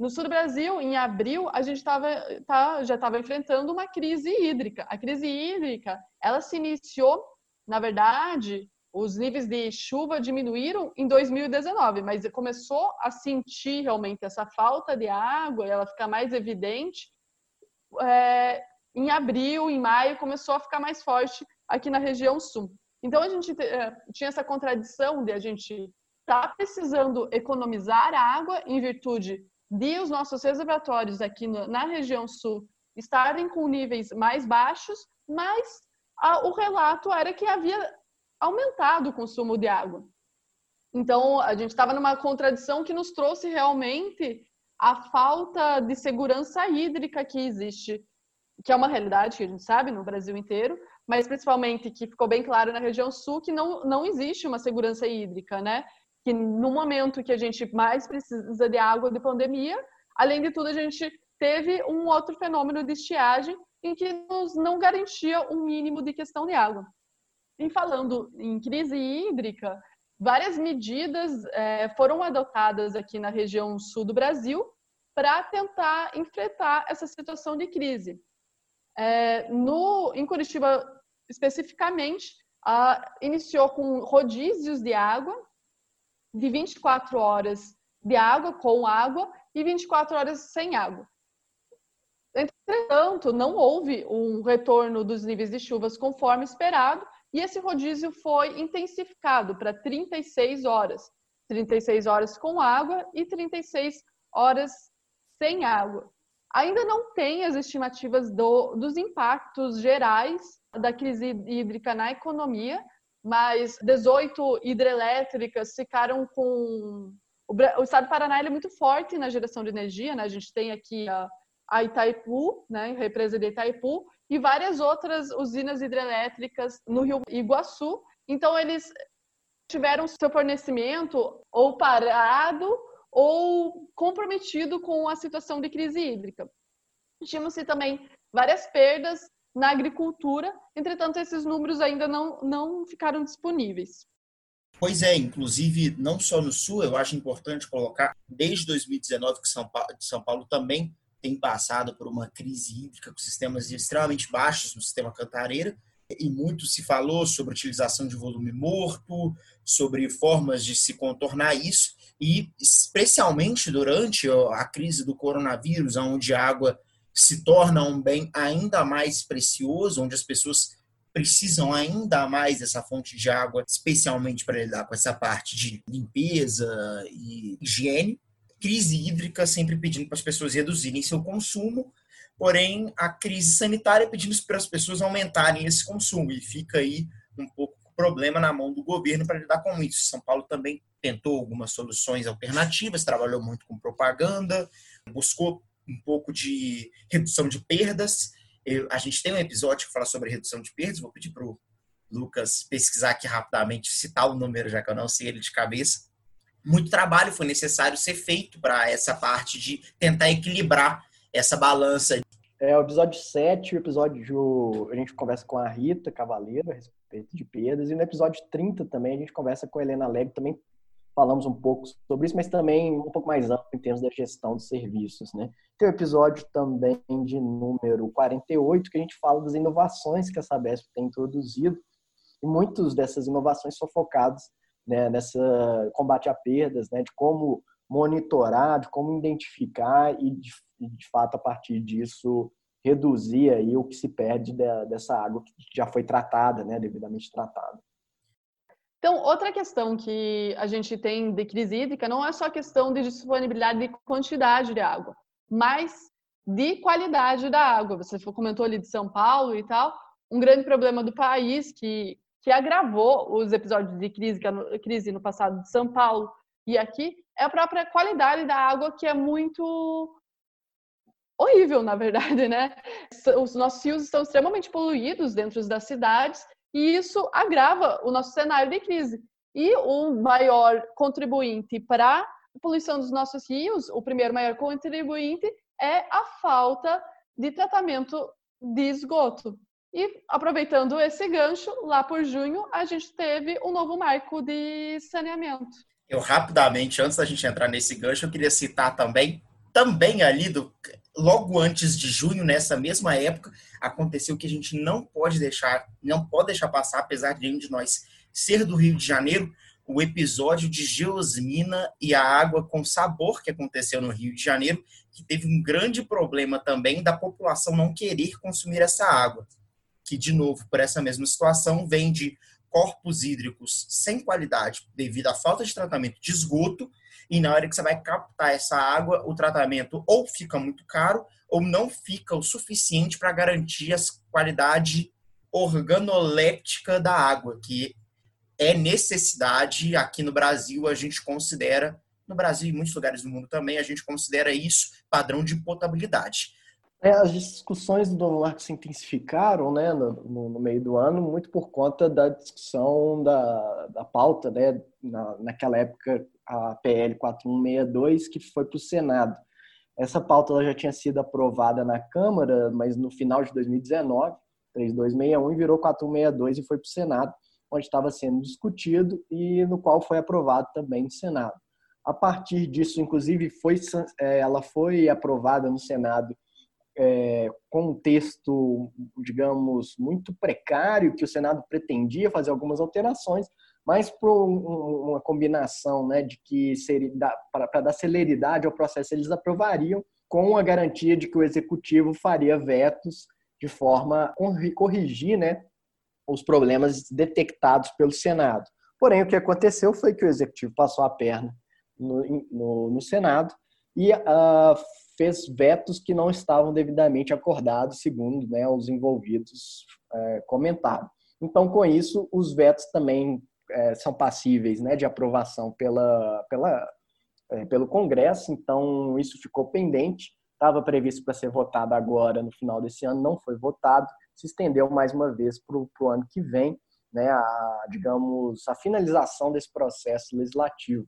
No sul do Brasil, em abril, a gente tava, tá, já estava enfrentando uma crise hídrica. A crise hídrica, ela se iniciou, na verdade, os níveis de chuva diminuíram em 2019, mas começou a sentir realmente essa falta de água, ela ficar mais evidente é, em abril, em maio, começou a ficar mais forte aqui na região sul. Então a gente é, tinha essa contradição de a gente estar tá precisando economizar água em virtude de os nossos reservatórios aqui no, na região sul estarem com níveis mais baixos, mas a, o relato era que havia aumentado o consumo de água. Então, a gente estava numa contradição que nos trouxe realmente a falta de segurança hídrica que existe, que é uma realidade que a gente sabe no Brasil inteiro, mas principalmente que ficou bem claro na região sul que não, não existe uma segurança hídrica, né? Que no momento que a gente mais precisa de água de pandemia, além de tudo, a gente teve um outro fenômeno de estiagem em que nos não garantia um mínimo de questão de água. E falando em crise hídrica, várias medidas é, foram adotadas aqui na região sul do Brasil para tentar enfrentar essa situação de crise. É, no, em Curitiba, especificamente, a, iniciou com rodízios de água, de 24 horas de água, com água, e 24 horas sem água. Entretanto, não houve um retorno dos níveis de chuvas conforme esperado, e esse rodízio foi intensificado para 36 horas. 36 horas com água e 36 horas sem água. Ainda não tem as estimativas do, dos impactos gerais da crise hídrica na economia, mas 18 hidrelétricas ficaram com. O, estado do Paraná é muito forte na geração de energia, né? A gente tem aqui a, a Itaipu, né? represa de Itaipu, e várias outras usinas hidrelétricas no Rio Iguaçu. Então, eles tiveram seu fornecimento ou parado ou comprometido com a situação de crise hídrica. Tínhamos também várias perdas na agricultura. Entretanto, esses números ainda não, não ficaram disponíveis. Pois é, inclusive, não só no Sul, eu acho importante colocar, desde 2019 que São Paulo, São Paulo também tem passado por uma crise hídrica com sistemas extremamente baixos no sistema Cantareira, e muito se falou sobre utilização de volume morto, sobre formas de se contornar isso, e especialmente durante a crise do coronavírus, onde a água se torna um bem ainda mais precioso, onde as pessoas precisam ainda mais dessa fonte de água, especialmente para lidar com essa parte de limpeza e higiene. Crise hídrica sempre pedindo para as pessoas reduzirem seu consumo, porém a crise sanitária pedindo para as pessoas aumentarem esse consumo e fica aí um pouco o problema na mão do governo para lidar com isso. São Paulo também tentou algumas soluções alternativas, trabalhou muito com propaganda, buscou um pouco de redução de perdas. Eu, a gente tem um episódio que fala sobre redução de perdas, vou pedir para o Lucas pesquisar aqui rapidamente, citar o número, já que eu não sei ele de cabeça. Muito trabalho foi necessário ser feito para essa parte de tentar equilibrar essa balança. É, o episódio 7, o episódio a gente conversa com a Rita Cavaleiro a respeito de perdas, e no episódio 30 também a gente conversa com a Helena Leg, também falamos um pouco sobre isso, mas também um pouco mais amplo em termos da gestão de serviços, né? Tem o episódio também de número 48, que a gente fala das inovações que a Sabesp tem introduzido, e muitas dessas inovações são focadas né, nessa combate a perdas, né, de como monitorar, de como identificar e, de, de fato, a partir disso, reduzir aí o que se perde dessa água que já foi tratada, né, devidamente tratada. Então, outra questão que a gente tem de crise hídrica não é só questão de disponibilidade de quantidade de água, mas de qualidade da água. Você comentou ali de São Paulo e tal. Um grande problema do país que, que agravou os episódios de crise, crise no passado de São Paulo e aqui é a própria qualidade da água, que é muito horrível, na verdade, né? Os nossos rios estão extremamente poluídos dentro das cidades e isso agrava o nosso cenário de crise. E o maior contribuinte para a poluição dos nossos rios, o primeiro maior contribuinte, é a falta de tratamento de esgoto. E aproveitando esse gancho, lá por junho, a gente teve um novo marco de saneamento. Eu rapidamente, antes da gente entrar nesse gancho, eu queria citar também, também ali do logo antes de junho, nessa mesma época, aconteceu que a gente não pode deixar, não pode deixar passar, apesar de nenhum de nós ser do Rio de Janeiro, o episódio de geosmina e a água com sabor que aconteceu no Rio de Janeiro, que teve um grande problema também da população não querer consumir essa água, que de novo, por essa mesma situação, vem de corpos hídricos sem qualidade devido à falta de tratamento de esgoto e na hora que você vai captar essa água, o tratamento ou fica muito caro ou não fica o suficiente para garantir a qualidade organoléptica da água, que é necessidade aqui no Brasil, a gente considera, no Brasil e em muitos lugares do mundo também, a gente considera isso padrão de potabilidade. É, as discussões do novo marco se intensificaram né, no, no, meio do ano, muito por conta da discussão da, da pauta, né, na, naquela época, a PL 4162, que foi para o Senado. Essa pauta ela já tinha sido aprovada na Câmara, mas no final de 2019, 3261, e virou 4162 e foi para o Senado, onde estava sendo discutido e no qual foi aprovado também no Senado. A partir disso, inclusive, foi, é, ela foi aprovada no Senado é, com um texto, digamos, muito precário, que o Senado pretendia fazer algumas alterações, mas por uma combinação né, de que para dar celeridade ao processo, eles aprovariam com a garantia de que o executivo faria vetos de forma a corrigir né, os problemas detectados pelo Senado. Porém, o que aconteceu foi que o executivo passou a perna no, no, no Senado e uh, fez vetos que não estavam devidamente acordados, segundo né, os envolvidos uh, comentaram. Então, com isso, os vetos também é, são passíveis né, de aprovação pela, pela, é, pelo Congresso, então isso ficou pendente. Estava previsto para ser votado agora no final desse ano, não foi votado, se estendeu mais uma vez para o ano que vem, né, a, digamos, a finalização desse processo legislativo.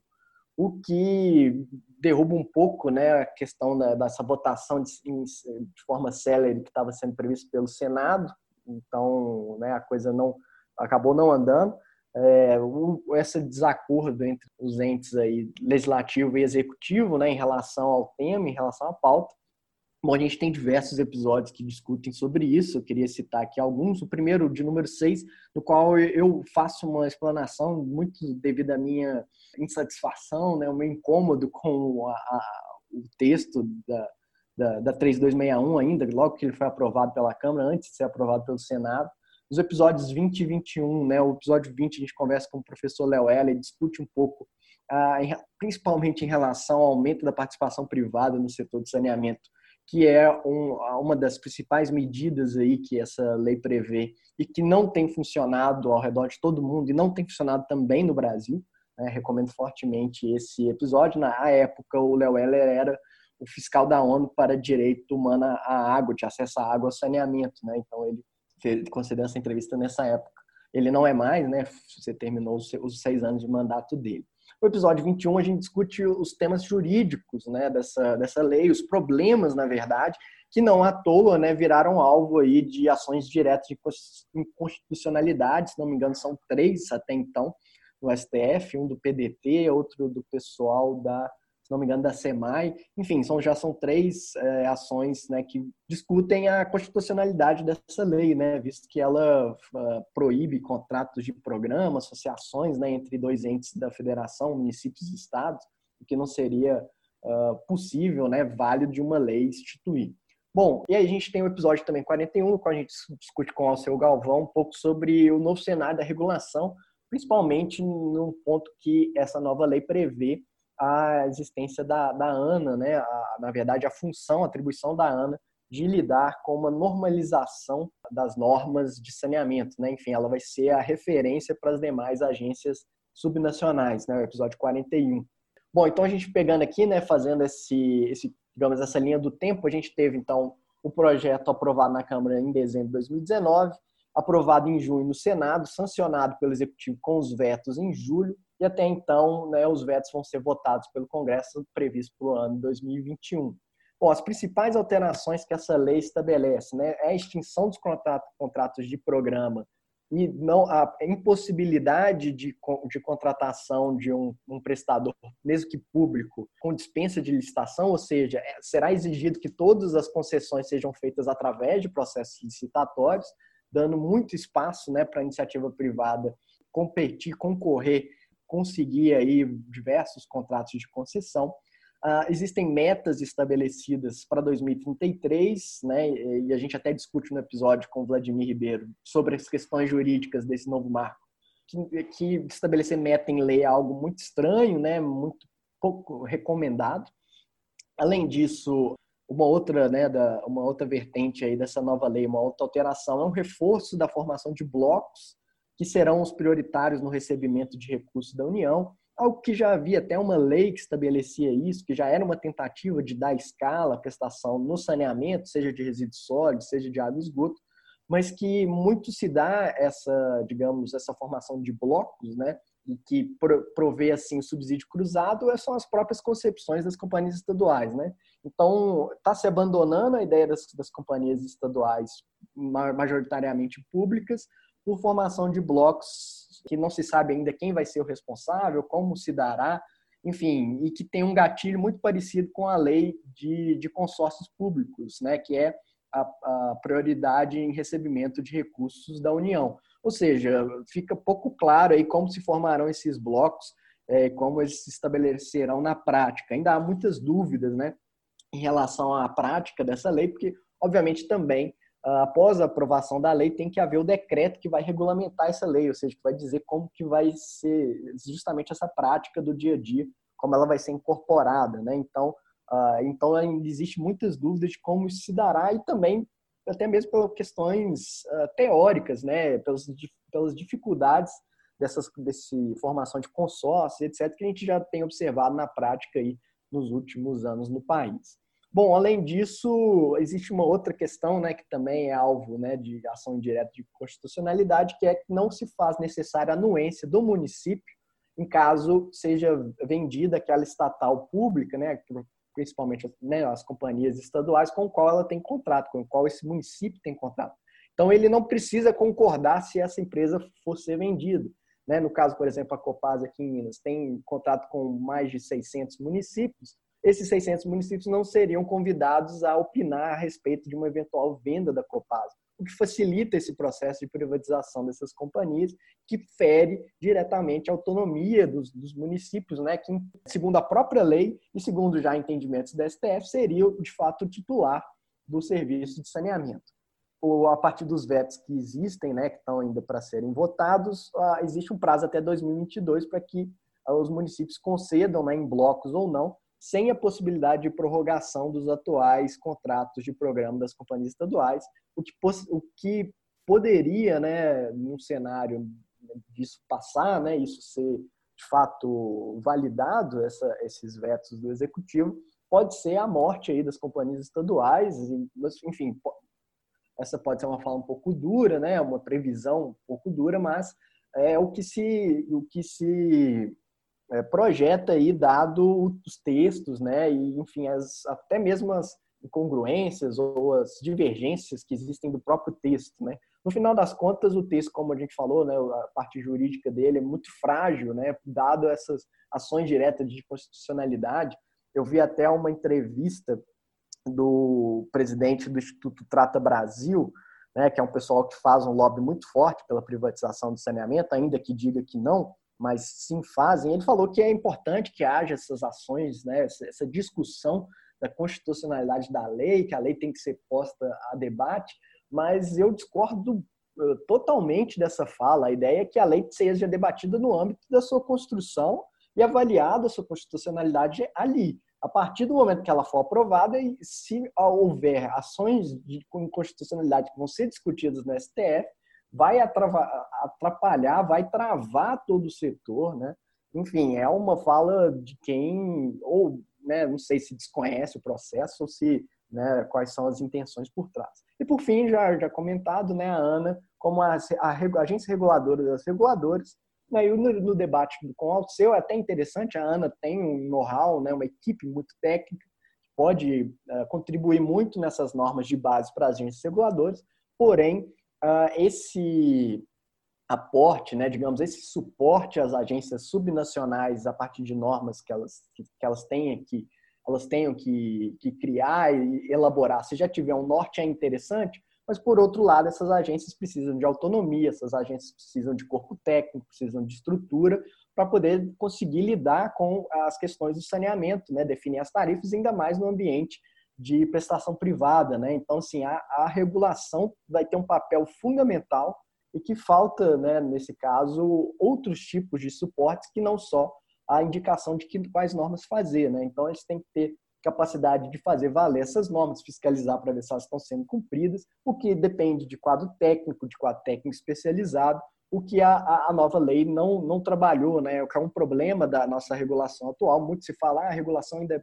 O que derruba um pouco né, a questão da, dessa votação de, de forma célere que estava sendo prevista pelo Senado, então né, a coisa não acabou não andando. É, um, esse desacordo entre os entes aí, legislativo e executivo, né, em relação ao tema, em relação à pauta, Bom, a gente tem diversos episódios que discutem sobre isso. Eu queria citar aqui alguns. O primeiro, de número 6, no qual eu faço uma explanação muito devido à minha insatisfação, né, o meu incômodo com a, a, o texto da, da, da 3261 ainda, logo que ele foi aprovado pela Câmara, antes de ser aprovado pelo Senado. Os episódios 20 e 21, né, o episódio 20 a gente conversa com o professor Léo Heller, discute um pouco, ah, principalmente em relação ao aumento da participação privada no setor de saneamento que é um, uma das principais medidas aí que essa lei prevê e que não tem funcionado ao redor de todo mundo e não tem funcionado também no Brasil. Né? Recomendo fortemente esse episódio. Na época, o Léo Heller era o fiscal da ONU para direito humano à água, de acesso à água, ao saneamento. Né? Então, ele concedeu essa entrevista nessa época. Ele não é mais, né? Você terminou os seis anos de mandato dele. No episódio 21, a gente discute os temas jurídicos né, dessa, dessa lei, os problemas, na verdade, que não à toa né, viraram alvo aí de ações diretas de inconstitucionalidade, se não me engano, são três até então, no STF, um do PDT, outro do pessoal da não me engano, da SEMAI. Enfim, são, já são três é, ações né, que discutem a constitucionalidade dessa lei, né, visto que ela uh, proíbe contratos de programa, associações né, entre dois entes da federação, municípios e estados, o que não seria uh, possível, né, válido de uma lei instituir. Bom, e aí a gente tem o episódio também 41, no a gente discute com o Alceu Galvão um pouco sobre o novo cenário da regulação, principalmente num ponto que essa nova lei prevê a existência da, da ANA, né? A, na verdade, a função, a atribuição da ANA de lidar com uma normalização das normas de saneamento. Né? Enfim, ela vai ser a referência para as demais agências subnacionais, né? o episódio 41. Bom, então a gente pegando aqui, né, fazendo esse, esse, digamos, essa linha do tempo, a gente teve então o projeto aprovado na Câmara em dezembro de 2019, aprovado em junho no Senado, sancionado pelo Executivo com os vetos em julho, e até então né, os vetos vão ser votados pelo Congresso previsto para o ano 2021. Bom, as principais alterações que essa lei estabelece né, é a extinção dos contratos de programa e não a impossibilidade de, de contratação de um, um, prestador, mesmo que público, com dispensa de licitação, ou seja, é, será exigido que todas as concessões sejam feitas através de processos licitatórios, dando muito espaço né, para a iniciativa privada competir, concorrer conseguir aí diversos contratos de concessão. Uh, existem metas estabelecidas para 2033, né, e a gente até discute no episódio com o Vladimir Ribeiro sobre as questões jurídicas desse novo marco, que, que estabelecer meta em lei é algo muito estranho, né, muito pouco recomendado. Além disso, uma outra, né, da, uma outra vertente aí dessa nova lei, uma outra alteração é um reforço da formação de blocos que serão os prioritários no recebimento de recursos da União, algo que já havia até uma lei que estabelecia isso, que já era uma tentativa de dar escala à prestação no saneamento, seja de resíduos sólidos, seja de água e esgoto, mas que muito se dá essa, digamos, essa formação de blocos, né, e que provê assim subsídio cruzado são as próprias concepções das companhias estaduais, né? Então está se abandonando a ideia das, das companhias estaduais majoritariamente públicas por formação de blocos que não se sabe ainda quem vai ser o responsável, como se dará, enfim, e que tem um gatilho muito parecido com a lei de, de consórcios públicos, né, que é a, a prioridade em recebimento de recursos da União. Ou seja, fica pouco claro aí como se formarão esses blocos, é, como eles se estabelecerão na prática. Ainda há muitas dúvidas, né, em relação à prática dessa lei, porque, obviamente, também após a aprovação da lei, tem que haver o decreto que vai regulamentar essa lei, ou seja, que vai dizer como que vai ser justamente essa prática do dia a dia, como ela vai ser incorporada, né? Então, uh, então ainda existe muitas dúvidas de como isso se dará e também até mesmo pelas questões uh, teóricas, né? Pelas, pelas dificuldades dessas desse formação de consórcios, etc, que a gente já tem observado na prática aí nos últimos anos no país. Bom, além disso, existe uma outra questão, né, que também é alvo, né, de ação indireta de constitucionalidade, que é que não se faz necessária anuência do município em caso seja vendida aquela estatal pública, né, principalmente né, as companhias estaduais com qual ela tem contrato, com qual esse município tem contrato. Então, ele não precisa concordar se essa empresa for ser vendida. Né? No caso, por exemplo, a Copasa aqui em Minas tem contrato com mais de 600 municípios, esses 600 municípios não seriam convidados a opinar a respeito de uma eventual venda da Copasa, o que facilita esse processo de privatização dessas companhias, que fere diretamente a autonomia dos, dos municípios, né, que, segundo a própria lei e segundo já entendimentos da STF, seria, de fato, titular do serviço de saneamento. Ou, a partir dos vetos que existem, né, que estão ainda para serem votados, ah, existe um prazo até 2022 para que ah, os municípios concedam, né, em blocos ou não, sem a possibilidade de prorrogação dos atuais contratos de programa das companhias estaduais, o que, o que poderia, né, num cenário disso passar, né, isso ser de fato validado, essa, esses vetos do executivo, pode ser a morte aí das companhias estaduais, enfim, essa pode ser uma fala um pouco dura, né, uma previsão um pouco dura, mas é o que se, o que se é, projeta aí, dado os textos, né, e enfim, as, até mesmo as incongruências ou as divergências que existem do próprio texto, né. No final das contas, o texto, como a gente falou, né, a parte jurídica dele é muito frágil, né, dado essas ações diretas de constitucionalidade. Eu vi até uma entrevista do presidente do Instituto Trata Brasil, né, que é um pessoal que faz um lobby muito forte pela privatização do saneamento, ainda que diga que não, mas sim fazem. Ele falou que é importante que haja essas ações, né, essa discussão da constitucionalidade da lei, que a lei tem que ser posta a debate, mas eu discordo eh, totalmente dessa fala. A ideia é que a lei seja debatida no âmbito da sua construção e avaliada a sua constitucionalidade ali. A partir do momento que ela for aprovada, e se houver ações de inconstitucionalidade que vão ser discutidas no STF, vai atrapalhar, vai travar todo o setor, né? Enfim, é uma fala de quem, ou, né, não sei se desconhece o processo ou se, né, quais são as intenções por trás. E por fim, já, já comentado, né, a ANA, como a, a agência reguladora das reguladoras, né, e no, no debate com o Alceu é até interessante, a ANA tem um know-how, né, uma equipe muito técnica, pode uh, contribuir muito nessas normas de base para as agências reguladoras, porém, uh, esse aporte, né, digamos, esse suporte às agências subnacionais a partir de normas que elas, que, que elas tenham que elas tenham que, que criar e elaborar. Se já tiver um norte é interessante, mas por outro lado essas agências precisam de autonomia, essas agências precisam de corpo técnico, precisam de estrutura para poder conseguir lidar com as questões do saneamento, né, definir as tarifas, ainda mais no ambiente de prestação privada, né? Então, assim, a, a regulação vai ter um papel fundamental e que falta, né, nesse caso, outros tipos de suportes que não só a indicação de que, quais normas fazer, né? Então, eles têm que ter capacidade de fazer valer essas normas, fiscalizar para ver se elas estão sendo cumpridas, o que depende de quadro técnico, de quadro técnico especializado, o que a, a nova lei não, não trabalhou, né? O que é um problema da nossa regulação atual. Muito se fala, ah, a regulação ainda é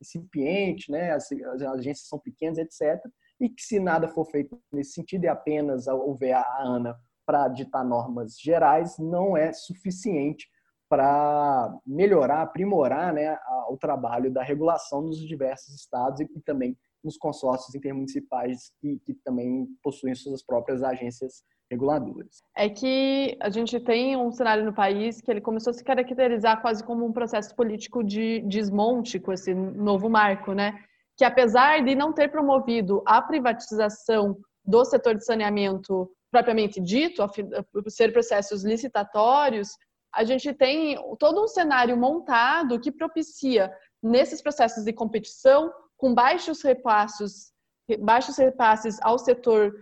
incipiente, né? As, as, agências são pequenas, etc. E que se nada for feito nesse sentido e apenas houver a ANA para ditar normas gerais, não é suficiente para melhorar, aprimorar né, o trabalho da regulação nos diversos estados e, também nos consórcios intermunicipais que, que também possuem suas próprias agências reguladoras. É que a gente tem um cenário no país que ele começou a se caracterizar quase como um processo político de desmonte com esse novo marco, né? Que apesar de não ter promovido a privatização do setor de saneamento propriamente dito, por ser processos licitatórios, a gente tem todo um cenário montado que propicia nesses processos de competição com baixos repassos, baixos repasses ao setor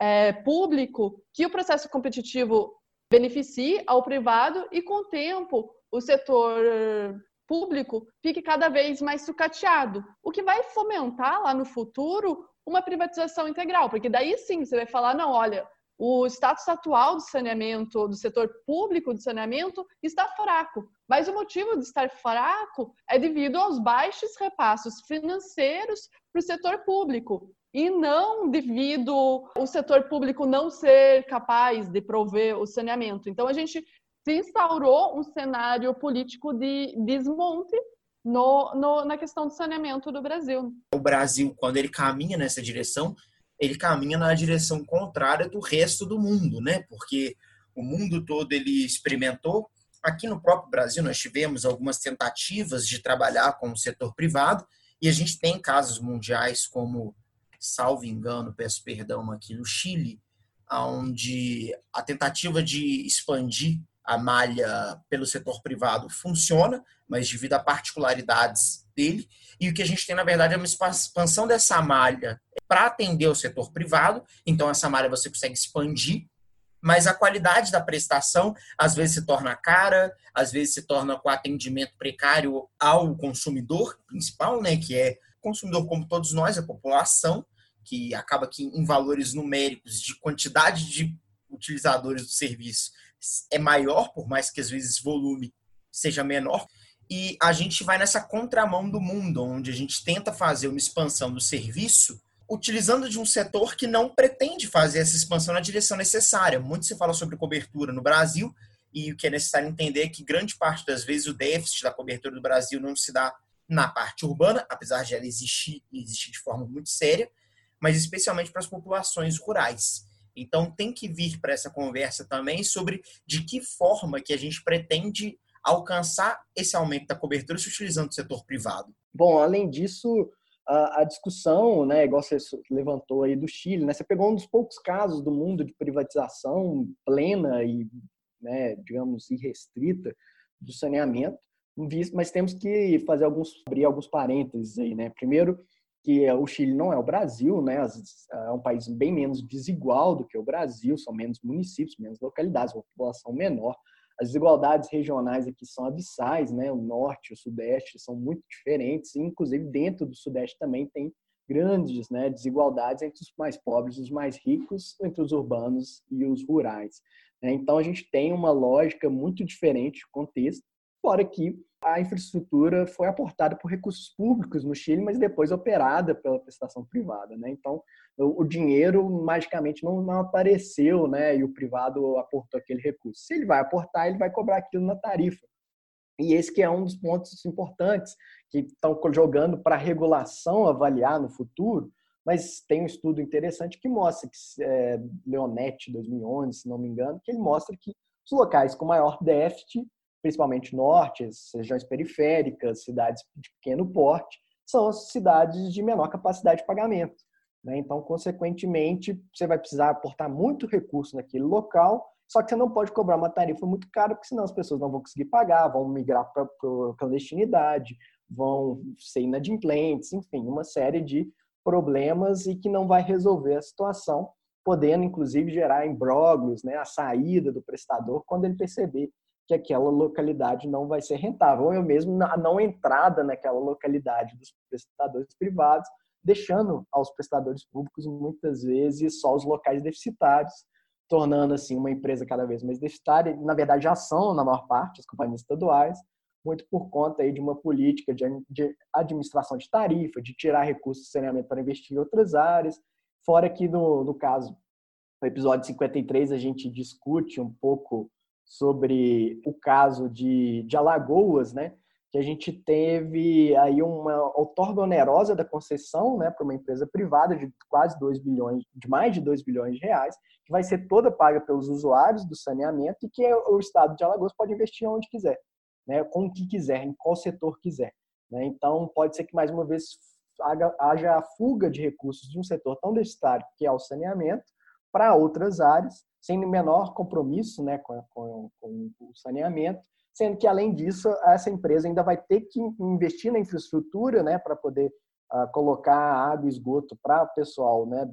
é, público que o processo competitivo beneficie ao privado e, com o tempo, o setor público fique cada vez mais sucateado, o que vai fomentar lá no futuro uma privatização integral, porque daí sim você vai falar, não, olha, o status atual do saneamento, do setor público de saneamento, está fraco. Mas o motivo de estar fraco é devido aos baixos repassos financeiros para o setor público e não devido o setor público não ser capaz de prover o saneamento. Então, a gente se instaurou um cenário político de desmonte no, no, na questão do saneamento do Brasil. O Brasil, quando ele caminha nessa direção, ele caminha na direção contrária do resto do mundo, né? Porque o mundo todo ele experimentou Aqui no próprio Brasil, nós tivemos algumas tentativas de trabalhar com o setor privado, e a gente tem casos mundiais como, salvo engano, peço perdão, aqui no Chile, onde a tentativa de expandir a malha pelo setor privado funciona, mas devido a particularidades dele. E o que a gente tem, na verdade, é uma expansão dessa malha para atender o setor privado. Então, essa malha você consegue expandir, mas a qualidade da prestação às vezes se torna cara, às vezes se torna com atendimento precário ao consumidor principal, né, que é consumidor como todos nós, a população, que acaba que em valores numéricos de quantidade de utilizadores do serviço é maior, por mais que às vezes volume seja menor. E a gente vai nessa contramão do mundo, onde a gente tenta fazer uma expansão do serviço utilizando de um setor que não pretende fazer essa expansão na direção necessária. Muito se fala sobre cobertura no Brasil, e o que é necessário entender é que grande parte das vezes o déficit da cobertura do Brasil não se dá na parte urbana, apesar de ela existir existir de forma muito séria, mas especialmente para as populações rurais. Então tem que vir para essa conversa também sobre de que forma que a gente pretende alcançar esse aumento da cobertura se utilizando o setor privado. Bom, além disso, a, a, discussão, né, igual você levantou aí do Chile, né, você pegou um dos poucos casos do mundo de privatização plena e, né, digamos, irrestrita do saneamento, mas temos que fazer alguns abrir alguns parênteses aí, né? Primeiro, que o Chile não é o Brasil, né? É um país bem menos desigual do que o Brasil, são menos municípios, menos localidades, uma população menor. As desigualdades regionais aqui são abissais, né? O norte e o sudeste são muito diferentes, inclusive dentro do sudeste também tem grandes né, desigualdades entre os mais pobres e os mais ricos, entre os urbanos e os rurais. Né? Então, a gente tem uma lógica muito diferente de contexto, fora que a infraestrutura foi aportada por recursos públicos no Chile, mas depois operada pela prestação privada, né? Então, o, dinheiro magicamente não, não, apareceu, né? E o privado aportou aquele recurso. Se ele vai aportar, ele vai cobrar aquilo na tarifa. E esse que é um dos pontos importantes que estão jogando para a regulação avaliar no futuro, mas tem um estudo interessante que mostra que é, Leonetti 2011, se não me engano, que ele mostra que os locais com maior déficit principalmente norte, regiões periféricas, cidades de pequeno porte, são as cidades de menor capacidade de pagamento. Né? Então, consequentemente, você vai precisar aportar muito recurso naquele local, só que você não pode cobrar uma tarifa muito cara, porque senão as pessoas não vão conseguir pagar, vão migrar para a clandestinidade, vão ser inadimplentes, enfim, uma série de problemas e que não vai resolver a situação, podendo inclusive gerar imbróglios, né, a saída do prestador quando ele perceber que aquela localidade não vai ser rentável, ou mesmo a não entrada naquela localidade dos prestadores privados, deixando aos prestadores públicos muitas vezes só os locais deficitários, tornando assim uma empresa cada vez mais deficitária. Na verdade, já são na maior parte as companhias estaduais, muito por conta aí de uma política de administração de tarifa, de tirar recursos de saneamento para investir em outras áreas. Fora que no, no caso, no episódio 53, a gente discute um pouco sobre o caso de, de Alagoas, né? Que a gente teve aí uma outorga onerosa da concessão, né, para uma empresa privada de quase 2 bilhões, de mais de 2 bilhões de reais, que vai ser toda paga pelos usuários do saneamento e que o estado de Alagoas pode investir onde quiser, né, com o que quiser, em qual setor quiser. Né? Então, pode ser que mais uma vez haja a fuga de recursos de um setor tão deficitário que é o saneamento para outras áreas, sem menor compromisso né, com, com, com, o saneamento, sendo que, além disso, essa empresa ainda vai ter que investir na infraestrutura né, para poder uh, colocar água e esgoto para o pessoal né,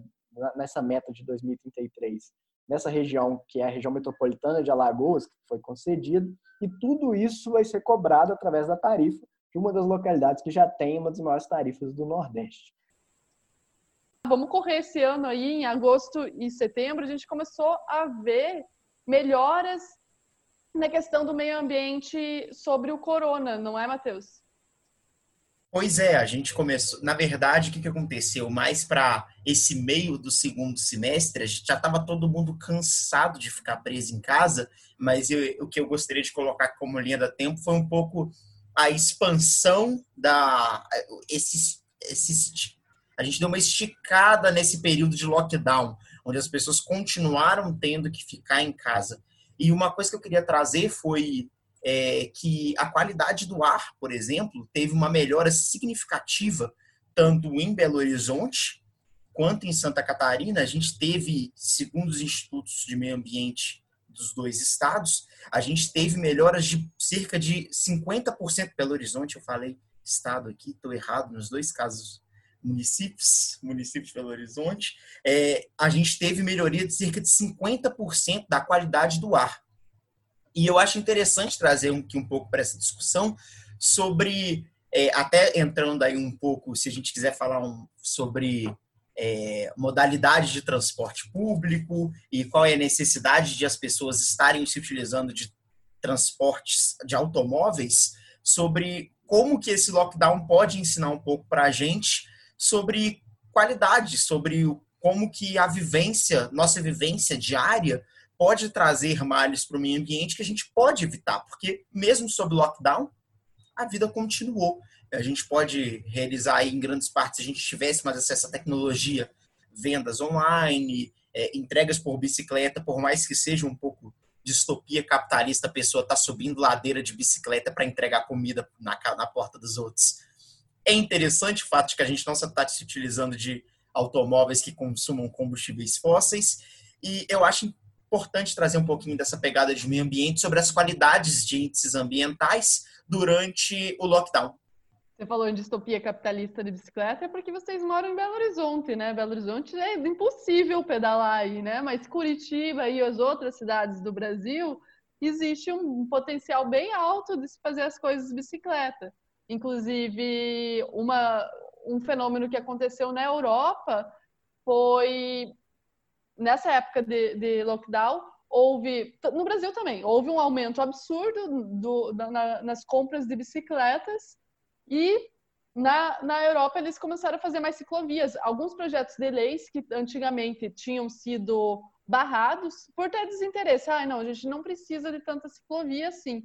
nessa meta de 2033, nessa região que é a região metropolitana de Alagoas, que foi concedida, e tudo isso vai ser cobrado através da tarifa de uma das localidades que já tem uma das maiores tarifas do Nordeste. Vamos correr esse ano aí, em agosto e setembro, a gente começou a ver melhoras na questão do meio ambiente sobre o corona, não é, Matheus? Pois é, a gente começou. Na verdade, o que, aconteceu? Mais para esse meio do segundo semestre, a gente já estava todo mundo cansado de ficar preso em casa, mas eu, o que eu gostaria de colocar como linha da tempo foi um pouco a expansão da. Esses, esses a gente deu uma esticada nesse período de lockdown, onde as pessoas continuaram tendo que ficar em casa. E uma coisa que eu queria trazer foi é, que a qualidade do ar, por exemplo, teve uma melhora significativa tanto em Belo Horizonte quanto em Santa Catarina. A gente teve, segundo os institutos de meio ambiente dos dois estados, a gente teve melhoras de cerca de 50% Belo Horizonte, eu falei estado aqui, estou errado nos dois casos municípios, municípios de Belo Horizonte, é, a gente teve melhoria de cerca de 50% da qualidade do ar. E eu acho interessante trazer um, um pouco para essa discussão sobre, é, até entrando aí um pouco, se a gente quiser falar um, sobre é, modalidade de transporte público e qual é a necessidade de as pessoas estarem se utilizando de transportes de automóveis, sobre como que esse lockdown pode ensinar um pouco para a gente sobre qualidade, sobre como que a vivência, nossa vivência diária pode trazer males para o meio ambiente que a gente pode evitar, porque mesmo sob lockdown, a vida continuou. A gente pode realizar aí, em grandes partes, se a gente tivesse mais acesso à tecnologia, vendas online, é, entregas por bicicleta, por mais que seja um pouco distopia capitalista, a pessoa está subindo ladeira de bicicleta para entregar comida na, na porta dos outros. É interessante o fato de que a gente não está se utilizando de automóveis que consumam combustíveis fósseis, e eu acho importante trazer um pouquinho dessa pegada de meio ambiente sobre as qualidades de índices ambientais durante o lockdown. Você falou em distopia capitalista de bicicleta, é porque vocês moram em Belo Horizonte, né? Belo Horizonte é impossível pedalar aí, né? Mas Curitiba e as outras cidades do Brasil, existe um potencial bem alto de se fazer as coisas de bicicleta. Inclusive, uma, um fenômeno que aconteceu na Europa foi nessa época de, de lockdown, houve, no Brasil também, houve um aumento absurdo do, na, nas compras de bicicletas e na, na Europa eles começaram a fazer mais ciclovias. Alguns projetos de leis que antigamente tinham sido barrados por ter desinteresse. Ah, não, a gente não precisa de tanta ciclovia assim.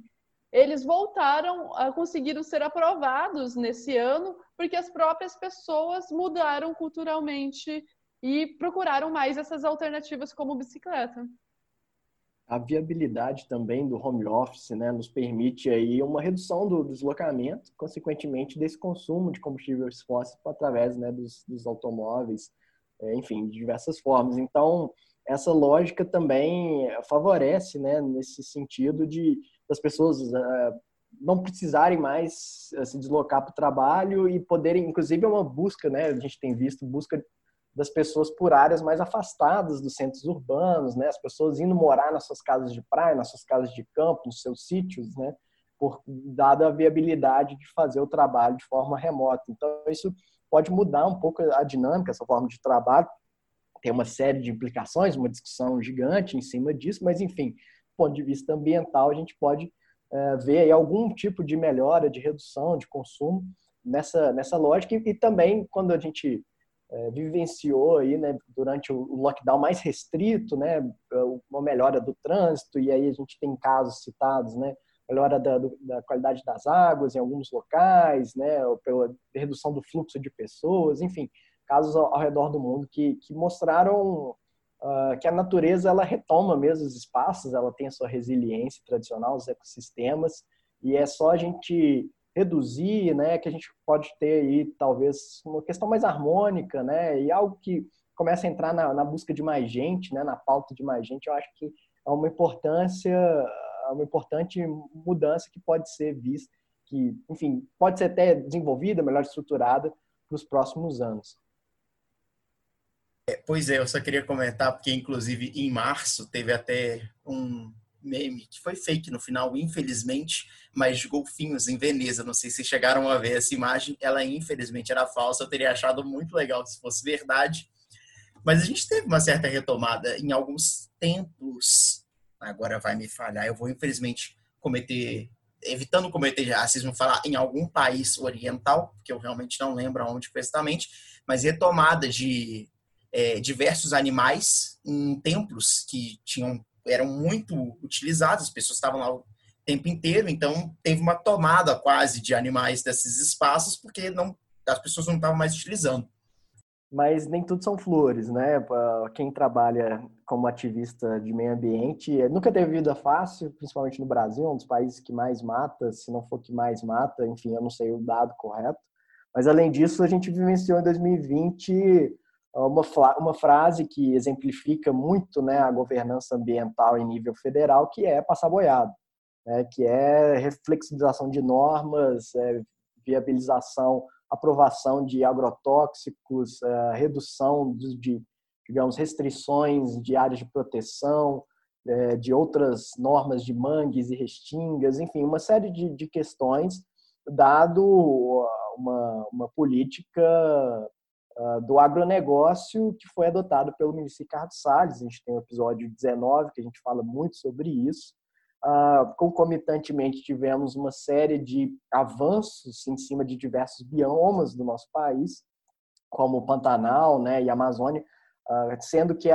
Eles voltaram a conseguiram ser aprovados nesse ano porque as próprias pessoas mudaram culturalmente e procuraram mais essas alternativas como bicicleta. A viabilidade também do home office né, nos permite aí uma redução do deslocamento, consequentemente desse consumo de combustíveis fósseis através né, dos, dos automóveis, é, enfim, de diversas formas. Então, essa lógica também favorece né, nesse sentido de das pessoas uh, não precisarem mais uh, se deslocar para o trabalho e poderem, inclusive é uma busca, né, a gente tem visto busca das pessoas por áreas mais afastadas dos centros urbanos, né? As pessoas indo morar nas suas casas de praia, nas suas casas de campo, nos seus sítios, né? Por dada a viabilidade de fazer o trabalho de forma remota. Então isso pode mudar um pouco a dinâmica, essa forma de trabalho. Tem uma série de implicações, uma discussão gigante em cima disso, mas enfim, ponto de vista ambiental, a gente pode é, ver algum tipo de melhora, de redução de consumo nessa, nessa lógica. E, e também, quando a gente é, vivenciou aí, né, durante o lockdown mais restrito, né, uma melhora do trânsito e aí a gente tem casos citados, né, melhora da, da qualidade das águas em alguns locais, né, pela redução do fluxo de pessoas, enfim, casos ao, ao redor do mundo que, que mostraram uh, que a natureza ela retoma mesmo os espaços, ela tem a sua resiliência tradicional, os ecossistemas e é só a gente reduzir, né, que a gente pode ter aí talvez uma questão mais harmônica, né, e algo que começa a entrar na, na busca de mais gente, né, na pauta de mais gente, eu acho que é uma importância, é uma importante mudança que pode ser vista, que, enfim, pode ser até desenvolvida, melhor estruturada para os próximos anos. É, pois é, eu só queria comentar, porque inclusive em março teve até um, meme, que foi fake no final, infelizmente, mas de golfinhos em Veneza. Não sei se chegaram a ver essa imagem. Ela, infelizmente, era falsa. Eu teria achado muito legal se fosse verdade. Mas a gente teve uma certa retomada em alguns tempos. Agora vai me falhar. Eu vou, infelizmente, cometer. Evitando cometer racismo, falar em algum país oriental, que eu realmente não lembro aonde precisamente, mas retomada de é, diversos animais em templos que tinham eram muito utilizados, as pessoas estavam lá o tempo inteiro, então teve uma tomada quase de animais desses espaços, porque não, as pessoas não estavam mais utilizando. mas nem tudo são flores, né? Quem trabalha como ativista de meio ambiente nunca teve vida fácil, principalmente no Brasil, um dos países que mais mata, se não for que mais mata, enfim, eu não sei o dado correto. Mas além disso, a gente vivenciou em 2020 uma, uma frase que exemplifica muito né, a governança ambiental em nível federal, que é passar boiado, né, que é reflexibilização de normas, é, viabilização aprovação de agrotóxicos, eh, redução de, digamos, restrições de áreas de proteção, eh, de outras normas de mangues e restingas, enfim, uma série de, de questões, dado uma, uma política do agronegócio que foi adotada pelo ministro Ricardo Salles. A gente tem o episódio 19, que a gente fala muito sobre isso. Uh, concomitantemente, tivemos uma série de avanços em cima de diversos biomas do nosso país, como Pantanal né, e Amazônia, uh, sendo que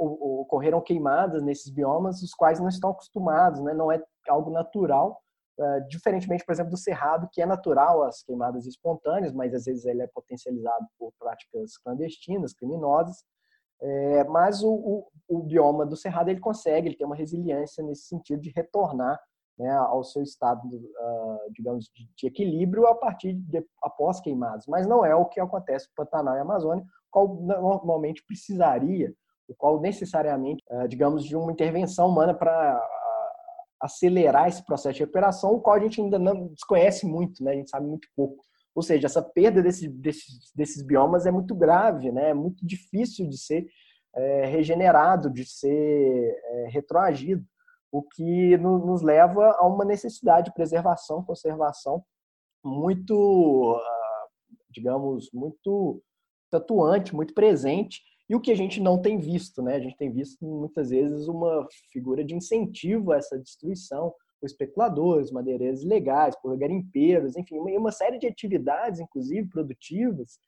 ocorreram queimadas nesses biomas, os quais não estão acostumados, né, não é algo natural, uh, diferentemente, por exemplo, do Cerrado, que é natural as queimadas espontâneas, mas às vezes ele é potencializado por práticas clandestinas, criminosas, é, mas o, o, o, bioma do Cerrado ele consegue, ele tem uma resiliência nesse sentido de retornar né, ao seu estado, uh, digamos, de, de, equilíbrio a partir de após queimados. Mas não é o que acontece no Pantanal e Amazônia, qual normalmente precisaria, o qual necessariamente, uh, digamos, de uma intervenção humana para acelerar esse processo de recuperação, o qual a gente ainda não desconhece muito, né? A gente sabe muito pouco. Ou seja, essa perda desse, desses, desses biomas é muito grave, né? é muito difícil de ser é, regenerado, de ser é, retroagido, o que no, nos leva a uma necessidade de preservação, conservação muito, ah, digamos, muito atuante, muito presente, e o que a gente não tem visto, né? A gente tem visto muitas vezes uma figura de incentivo a essa destruição, por especuladores, madeireiros ilegais, por garimpeiros, enfim, uma, série de atividades, inclusive produtivas,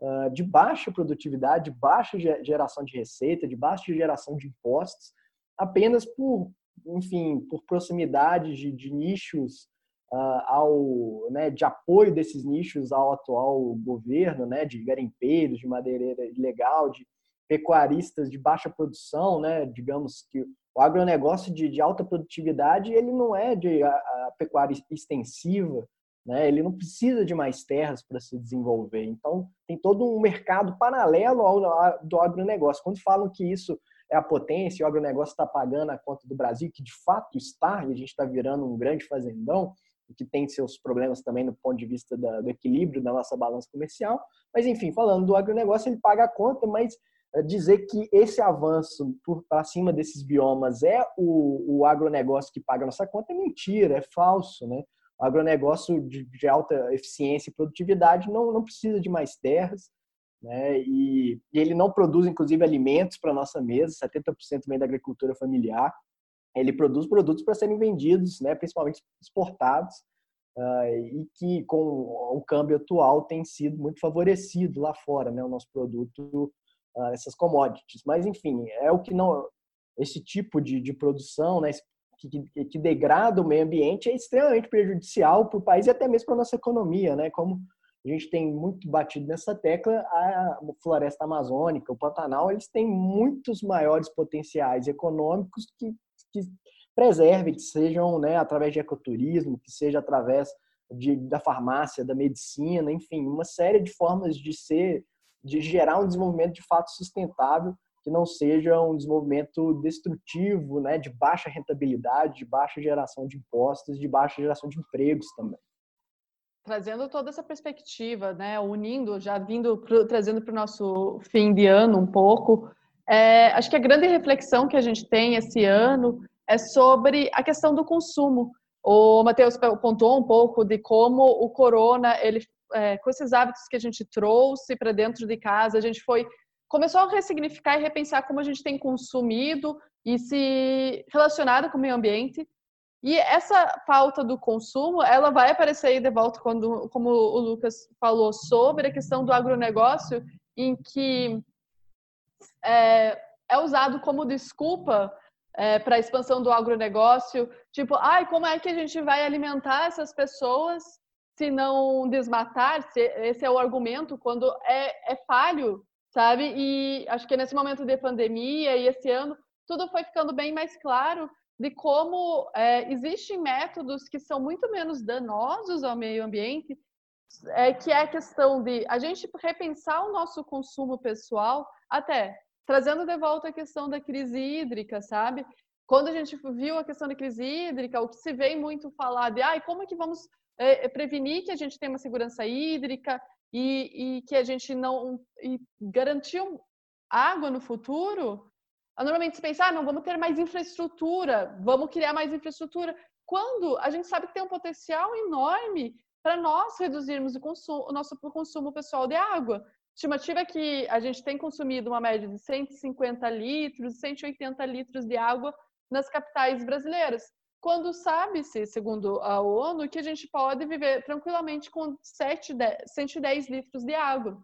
uh, de baixa produtividade, de baixa geração de receita, de baixa geração de impostos, apenas por, enfim, por proximidade de, de nichos uh, ao, né, de apoio desses nichos ao atual governo, né, de garimpeiros, de madeireira ilegal, de pecuaristas de baixa produção, né, digamos que o agronegócio de, de alta produtividade ele não é de a, a pecuária extensiva, né? ele não precisa de mais terras para se desenvolver. Então, tem todo um mercado paralelo ao do agronegócio. Quando falam que isso é a potência, o agronegócio está pagando a conta do Brasil, que de fato está, e a gente está virando um grande fazendão, que tem seus problemas também no ponto de vista da, do equilíbrio da nossa balança comercial. Mas, enfim, falando do agronegócio, ele paga a conta, mas dizer que esse avanço para cima desses biomas é o, o agronegócio que paga nossa conta é mentira, é falso. Né? O agronegócio de, de alta eficiência e produtividade não, não precisa de mais terras, né? E, e, ele não produz, inclusive, alimentos para nossa mesa, 70% vem da agricultura familiar. Ele produz produtos para serem vendidos, né? principalmente exportados, uh, e que com o câmbio atual tem sido muito favorecido lá fora, né? o nosso produto uh, essas commodities. Mas, enfim, é o que não. Esse tipo de, de produção, né, que, que, que degrada o meio ambiente, é extremamente prejudicial para o país e até mesmo para a nossa economia, né? Como a gente tem muito batido nessa tecla, a floresta amazônica, o Pantanal, eles têm muitos maiores potenciais econômicos que, que preservem, que sejam né, através de ecoturismo, que seja através de, da farmácia, da medicina, enfim, uma série de formas de ser de gerar um desenvolvimento de fato sustentável, que não seja um desenvolvimento destrutivo, né, de baixa rentabilidade, de baixa geração de impostos, de baixa geração de empregos também. Trazendo toda essa perspectiva, né, unindo, já vindo pro, trazendo para o nosso fim de ano um pouco, é, acho que a grande reflexão que a gente tem esse ano é sobre a questão do consumo. O Matheus pontuou um pouco de como o corona ele é, com esses hábitos que a gente trouxe para dentro de casa, a gente foi começou a ressignificar e repensar como a gente tem consumido e se relacionado com o meio ambiente. E essa falta do consumo, ela vai aparecer aí de volta quando, como o Lucas falou sobre a questão do agronegócio, em que é, é usado como desculpa é, para a expansão do agronegócio, tipo, ai, como é que a gente vai alimentar essas pessoas se não desmatar, se esse é o argumento, quando é, é falho sabe? E acho que nesse momento de pandemia e esse ano, tudo foi ficando bem mais claro de como é, existem métodos que são muito menos danosos ao meio ambiente, é, que é a questão de a gente repensar o nosso consumo pessoal, até trazendo de volta a questão da crise hídrica, sabe? Quando a gente viu a questão da crise hídrica, o que se vem muito falar de ah, como é que vamos é, prevenir que a gente tenha uma segurança hídrica e, e que a gente não garantir água no futuro, normalmente se pensa, ah, não, vamos ter mais infraestrutura, vamos criar mais infraestrutura. Quando a gente sabe que tem um potencial enorme para nós reduzirmos o, consumo, o nosso consumo pessoal de água. Estimativa é que a gente tem consumido uma média de 150 litros, 180 litros de água nas capitais brasileiras. Quando sabe-se, segundo a ONU, que a gente pode viver tranquilamente com 7, 110 litros de água.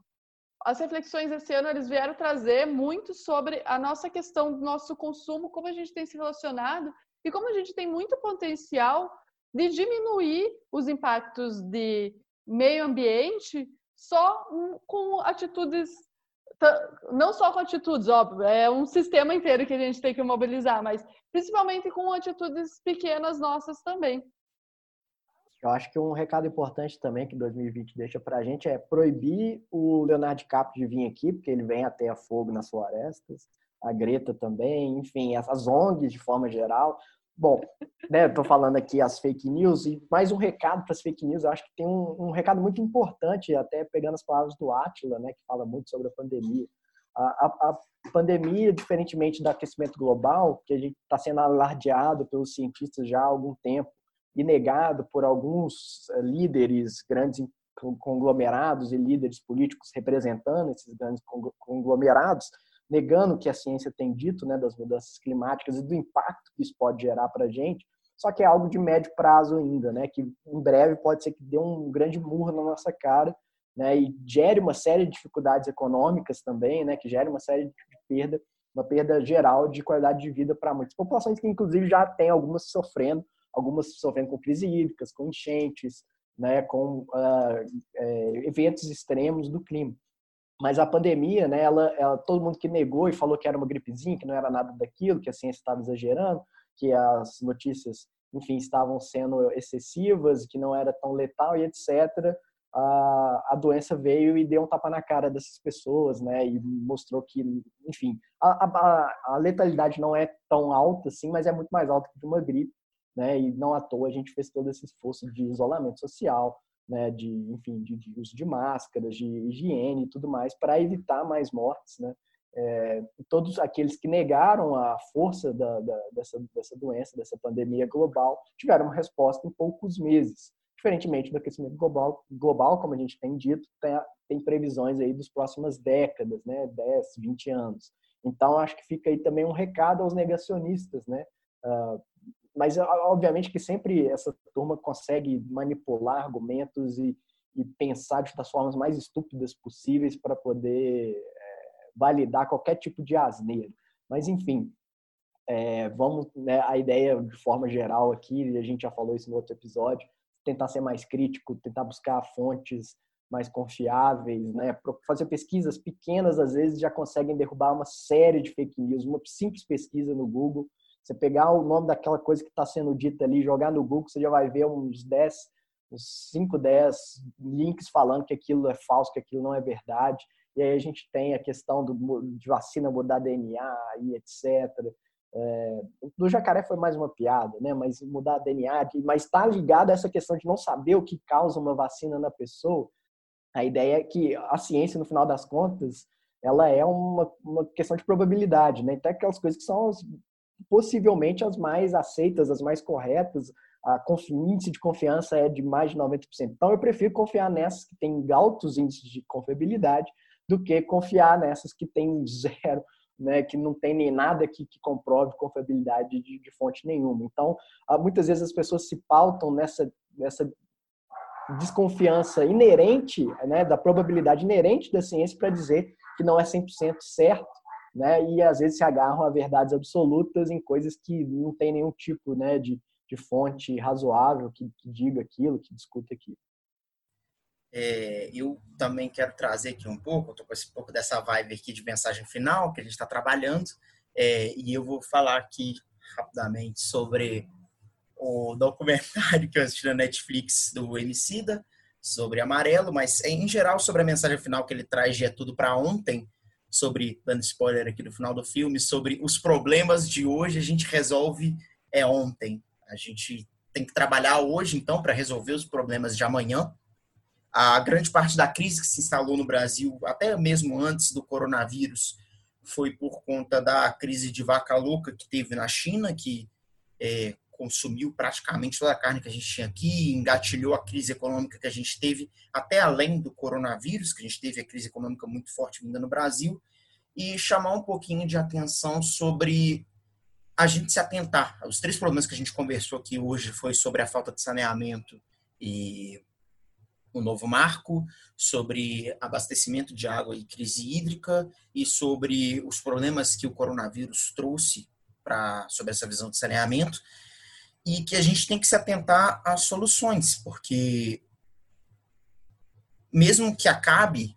As reflexões esse ano eles vieram trazer muito sobre a nossa questão do nosso consumo, como a gente tem se relacionado e como a gente tem muito potencial de diminuir os impactos de meio ambiente só com atitudes não só com atitudes, óbvio, é um sistema inteiro que a gente tem que mobilizar, mas principalmente com atitudes pequenas nossas também. Eu acho que um recado importante também que 2020 deixa para a gente é proibir o Leonardo DiCaprio de vir aqui, porque ele vem até a fogo nas florestas, a Greta também, enfim, essas ONGs de forma geral. Bom, né, estou falando aqui as fake news e mais um recado para as fake news. Eu acho que tem um, um, recado muito importante, até pegando as palavras do Atila, né, que fala muito sobre a pandemia. A, a, a pandemia, diferentemente do aquecimento global, que a gente está sendo alardeado pelos cientistas já há algum tempo e negado por alguns eh, líderes, grandes conglomerados e líderes políticos representando esses grandes conglomerados, negando que a ciência tem dito, né, das mudanças climáticas e do impacto que isso pode gerar para a gente, só que é algo de médio prazo ainda, né, que em breve pode ser que dê um grande murro na nossa cara, né, e gere uma série de dificuldades econômicas também, né, que gere uma série de perda, uma perda geral de qualidade de vida para muitas populações que inclusive já tem algumas sofrendo, algumas sofrendo com crises hídricas, com enchentes, né, com uh, é, eventos extremos do clima. Mas a pandemia, né, ela, ela, todo mundo que negou e falou que era uma gripezinha, que não era nada daquilo, que a ciência estava exagerando, que as notícias, enfim, estavam sendo excessivas, que não era tão letal e etc. A, a doença veio e deu um tapa na cara dessas pessoas, né, e mostrou que, enfim, a, a, a letalidade não é tão alta assim, mas é muito mais alta que de uma gripe, né, e não à toa a gente fez todo esse esforço de isolamento social, né, de, enfim, de, de, uso de máscaras, de higiene e tudo mais, para evitar mais mortes, né? É, todos aqueles que negaram a força da, da, dessa, dessa doença, dessa pandemia global, tiveram uma resposta em poucos meses. Diferentemente do aquecimento global, global como a gente tem dito, tem, tem previsões aí dos próximas décadas, né, 10, 20 anos. Então, acho que fica aí também um recado aos negacionistas, né? Uh, mas obviamente que sempre essa turma consegue manipular argumentos e, e pensar das formas mais estúpidas possíveis para poder é, validar qualquer tipo de asneira. Mas enfim, é, vamos né, a ideia de forma geral aqui, a gente já falou isso no outro episódio, tentar ser mais crítico, tentar buscar fontes mais confiáveis, né? Fazer pesquisas pequenas às vezes já conseguem derrubar uma série de fake news. Uma simples pesquisa no Google você pegar o nome daquela coisa que está sendo dita ali, jogar no Google, você já vai ver uns 10, uns 5, 10 links falando que aquilo é falso, que aquilo não é verdade. E aí a gente tem a questão do, de vacina mudar DNA e etc. É, do jacaré foi mais uma piada, né? Mas mudar DNA, mas está ligado a essa questão de não saber o que causa uma vacina na pessoa. A ideia é que a ciência, no final das contas, ela é uma, uma questão de probabilidade, né? Então, aquelas coisas que são possivelmente as mais aceitas, as mais corretas, a índice de confiança é de mais de 90%. Então, eu prefiro confiar nessas que têm altos índices de confiabilidade do que confiar nessas que têm zero, né, que não tem nem nada que, que comprove confiabilidade de, de, fonte nenhuma. Então, muitas vezes as pessoas se pautam nessa, nessa desconfiança inerente, né, da probabilidade inerente da ciência para dizer que não é 100% certo né? E às vezes se agarram a verdades absolutas em coisas que não tem nenhum tipo, né, de, de fonte razoável que, que diga aquilo, que discuta aquilo. É, eu também quero trazer aqui um pouco, estou com esse pouco dessa vibe aqui de mensagem final que a gente está trabalhando, é, e eu vou falar aqui rapidamente sobre o documentário que eu assisti na Netflix do Emicida, sobre Amarelo, mas em geral sobre a mensagem final que ele traz de É Tudo para Ontem, sobre, dando spoiler aqui do final do filme, sobre os problemas de hoje a gente resolve é ontem. A gente tem que trabalhar hoje, então, para resolver os problemas de amanhã. A grande parte da crise que se instalou no Brasil, até mesmo antes do coronavírus, foi por conta da crise de vaca louca que teve na China, que é, consumiu praticamente toda a carne que a gente tinha aqui, engatilhou a crise econômica que a gente teve, até além do coronavírus, que a gente teve a crise econômica muito forte vinda no Brasil, e chamar um pouquinho de atenção sobre a gente se atentar. Os três problemas que a gente conversou aqui hoje foi sobre a falta de saneamento e o novo marco, sobre abastecimento de água e crise hídrica e sobre os problemas que o coronavírus trouxe para sobre essa visão de saneamento e que a gente tem que se atentar às soluções, porque mesmo que acabe,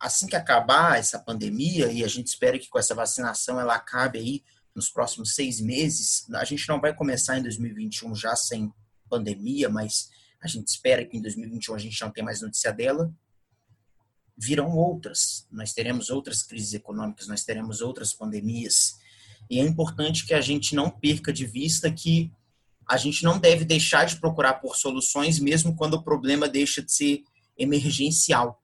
assim que acabar essa pandemia, e a gente espera que com essa vacinação ela acabe aí nos próximos seis meses, a gente não vai começar em 2021 já sem pandemia, mas a gente espera que em 2021 a gente não tenha mais notícia dela. Virão outras, nós teremos outras crises econômicas, nós teremos outras pandemias, e é importante que a gente não perca de vista que a gente não deve deixar de procurar por soluções, mesmo quando o problema deixa de ser emergencial.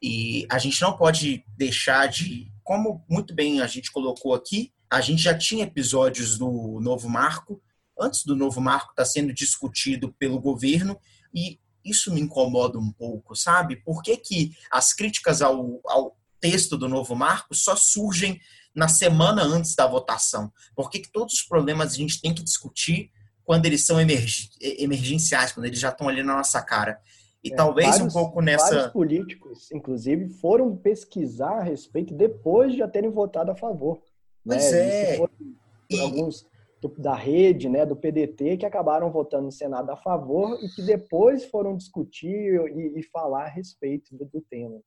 E a gente não pode deixar de, como muito bem a gente colocou aqui, a gente já tinha episódios do novo marco, antes do novo marco estar tá sendo discutido pelo governo, e isso me incomoda um pouco, sabe? Por que, que as críticas ao, ao texto do novo marco só surgem na semana antes da votação? Por que, que todos os problemas a gente tem que discutir quando eles são emergenciais, quando eles já estão ali na nossa cara? E é, talvez vários, um pouco nessa. Vários políticos, inclusive, foram pesquisar a respeito depois de já terem votado a favor. Né? Pois né? é. E... Alguns da rede, né, do PDT, que acabaram votando no Senado a favor e que depois foram discutir e, e falar a respeito do, do tema.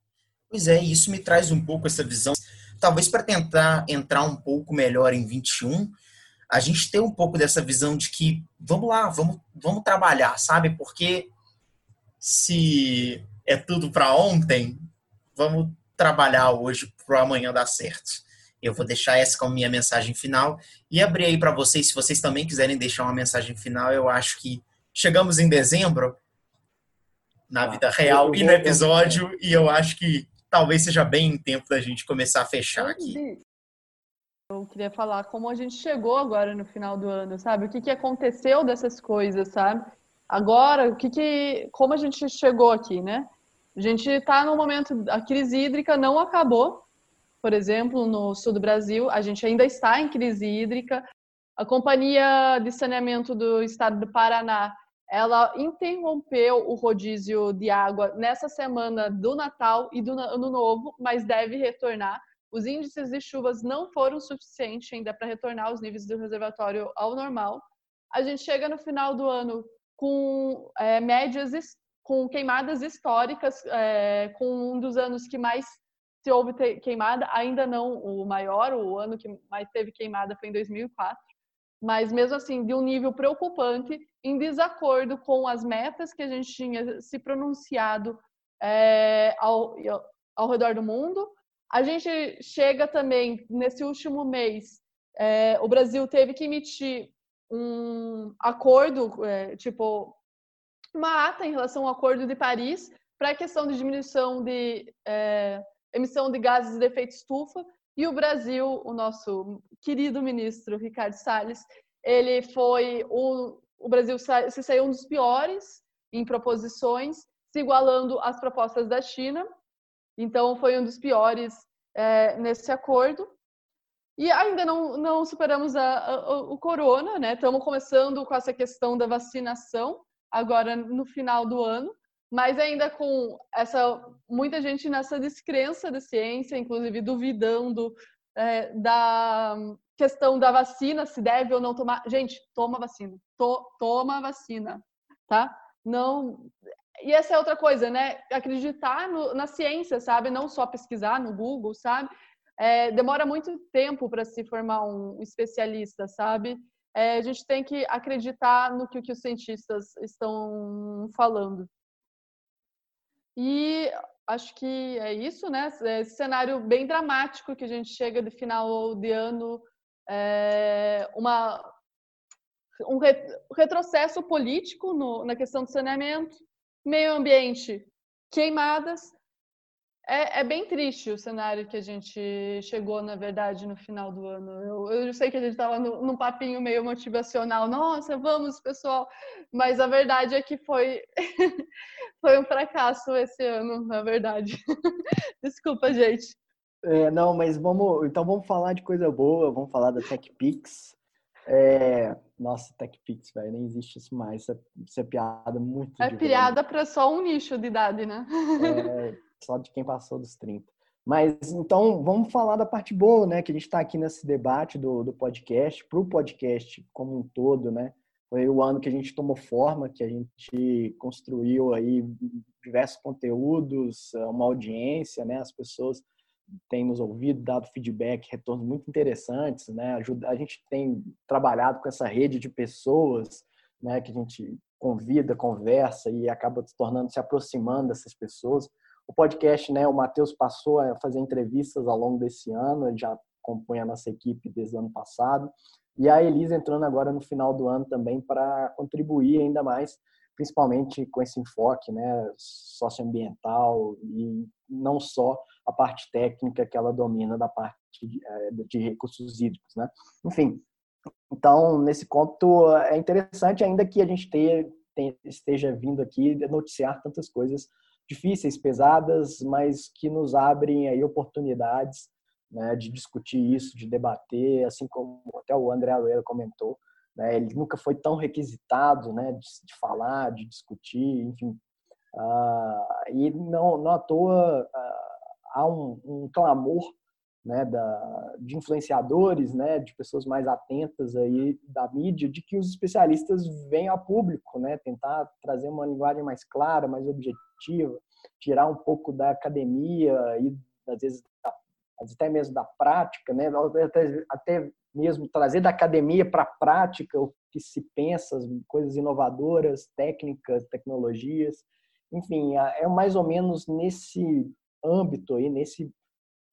Pois é, isso me traz um pouco essa visão talvez para tentar entrar um pouco melhor em 21, a gente ter um pouco dessa visão de que vamos lá, vamos, vamos trabalhar, sabe? Porque se é tudo para ontem, vamos trabalhar hoje para amanhã dar certo. Eu vou deixar essa como minha mensagem final e abrir aí para vocês, se vocês também quiserem deixar uma mensagem final, eu acho que chegamos em dezembro na vida real e no episódio e eu acho que talvez seja bem tempo da gente começar a fechar aqui. Eu queria falar como a gente chegou agora no final do ano, sabe? O que, que aconteceu dessas coisas, sabe? Agora, o que, que como a gente chegou aqui, né? A gente está no momento, a crise hídrica não acabou. Por exemplo, no sul do Brasil, a gente ainda está em crise hídrica. A Companhia de Saneamento do Estado do Paraná ela interrompeu o rodízio de água nessa semana do Natal e do Ano Novo, mas deve retornar. Os índices de chuvas não foram suficientes ainda para retornar os níveis do reservatório ao normal. A gente chega no final do ano com é, médias, com queimadas históricas, é, com um dos anos que mais se houve queimada, ainda não o maior, o ano que mais teve queimada foi em 2004 mas mesmo assim de um nível preocupante, em desacordo com as metas que a gente tinha se pronunciado é, ao, ao redor do mundo. A gente chega também, nesse último mês, é, o Brasil teve que emitir um acordo, é, tipo, uma ata em relação ao Acordo de Paris para a questão de diminuição de emissão de gases de efeito estufa, e o Brasil, o nosso querido ministro Ricardo Salles, ele foi o, o Brasil se saiu um dos piores em proposições, se igualando às propostas da China. Então, foi um dos piores é, nesse acordo. E ainda não, não superamos a, a, o corona, né? Estamos começando com essa questão da vacinação, agora no final do ano mas ainda com essa muita gente nessa descrença da ciência, inclusive duvidando é, da questão da vacina, se deve ou não tomar. Gente, toma vacina, to, toma vacina, tá? Não, e essa é outra coisa, né? Acreditar no, na ciência, sabe? Não só pesquisar no Google, sabe? É, demora muito tempo para se formar um especialista, sabe? É, a gente tem que acreditar no que, que os cientistas estão falando. E acho que é isso, né? Esse cenário bem dramático que a gente chega de final de ano, é, uma, um retrocesso político no, na questão do saneamento, meio ambiente, queimadas. É, é, bem triste o cenário que a gente chegou, na verdade, no final do ano. Eu, eu sei que a gente estava num papinho meio motivacional, nossa, vamos, pessoal, mas a verdade é que foi, foi um fracasso esse ano, na verdade. Desculpa, gente. É, não, mas vamos, então vamos falar de coisa boa, vamos falar da TechPix. É, nossa, TechPix, velho, nem existe isso mais. Isso é, isso é piada muito. É piada para só um nicho de idade, né? É, só de quem passou dos 30. Mas então vamos falar da parte boa, né? Que a gente está aqui nesse debate do, do podcast, para o podcast como um todo, né? Foi o ano que a gente tomou forma, que a gente construiu aí diversos conteúdos, uma audiência, né? As pessoas têm nos ouvido, dado feedback, retornos muito interessantes, né? Ajuda, a gente tem trabalhado com essa rede de pessoas, né? Que a gente convida, conversa e acaba se tornando, se aproximando dessas pessoas. O podcast, né? O Matheus passou a fazer entrevistas ao longo desse ano, ele já compõe a nossa equipe desde o ano passado. E a Elisa entrando agora no final do ano também para contribuir ainda mais principalmente com esse enfoque né, socioambiental e não só a parte técnica que ela domina da parte de, eh, recursos hídricos. Né? Enfim, então, nesse ponto, é interessante ainda que a gente tenha, esteja vindo aqui noticiar tantas coisas difíceis, pesadas, mas que nos abrem aí oportunidades né, de discutir isso, de debater, assim como até o André Aruela comentou, né? Ele nunca foi tão requisitado né, de, de falar, de discutir, enfim. Uh, e não, não à toa uh, há um, um clamor né, da, de influenciadores, né, de pessoas mais atentas aí da mídia, de que os especialistas venham a público, né, tentar trazer uma linguagem mais clara, mais objetiva, tirar um pouco da academia e às vezes até mesmo da prática, né, até, até mesmo trazer da academia para a prática o que se pensa, as coisas inovadoras, técnicas, tecnologias. Enfim, é mais ou menos nesse âmbito aí, nesse,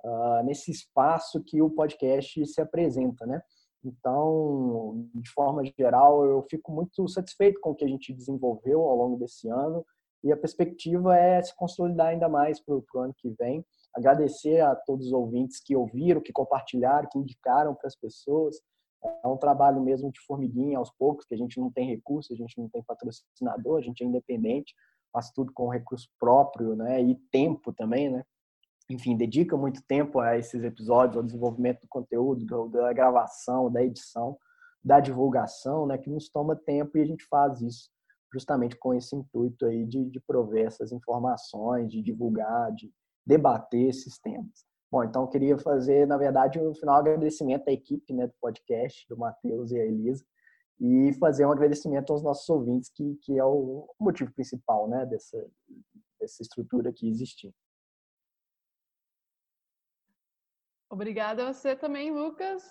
uh, nesse espaço que o podcast se apresenta, né? Então, de forma geral, eu fico muito satisfeito com o que a gente desenvolveu ao longo desse ano e a perspectiva é se consolidar ainda mais para o ano que vem agradecer a todos os ouvintes que ouviram, que compartilharam, que indicaram para as pessoas. É um trabalho mesmo de formiguinha aos poucos, que a gente não tem recurso, a gente não tem patrocinador, a gente é independente, faz tudo com recurso próprio, né? E tempo também, né? Enfim, dedica muito tempo a esses episódios, ao desenvolvimento do conteúdo, da gravação, da edição, da divulgação, né? Que nos toma tempo e a gente faz isso justamente com esse intuito aí de, de prover essas informações, de divulgar, de, debater esses temas. Bom, então eu queria fazer, na verdade, um final agradecimento à equipe né, do podcast, do Matheus e a Elisa, e fazer um agradecimento aos nossos ouvintes, que, que é o motivo principal né, dessa, dessa estrutura aqui existir. Obrigada a você também, Lucas,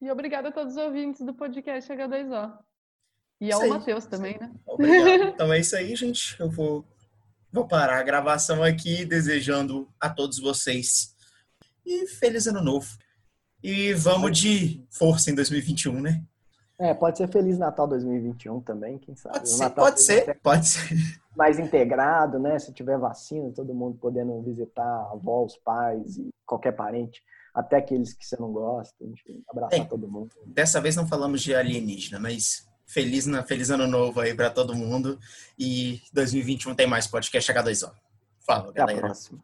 e obrigada a todos os ouvintes do podcast H2O. E ao Matheus também, né? Obrigado. Então é isso aí, gente. Eu vou Vou parar a gravação aqui, desejando a todos vocês e feliz ano novo. E vamos de força em 2021, né? É, pode ser Feliz Natal 2021 também, quem sabe. Pode ser, pode ser, pode ser. Mais integrado, né? Se tiver vacina, todo mundo podendo visitar avós, pais e qualquer parente, até aqueles que você não gosta, enfim, abraçar é, todo mundo. Dessa vez não falamos de alienígena, mas Feliz, na, feliz ano novo aí para todo mundo. E 2021 tem mais podcast H2O. Fala, Até galera. Até a próxima.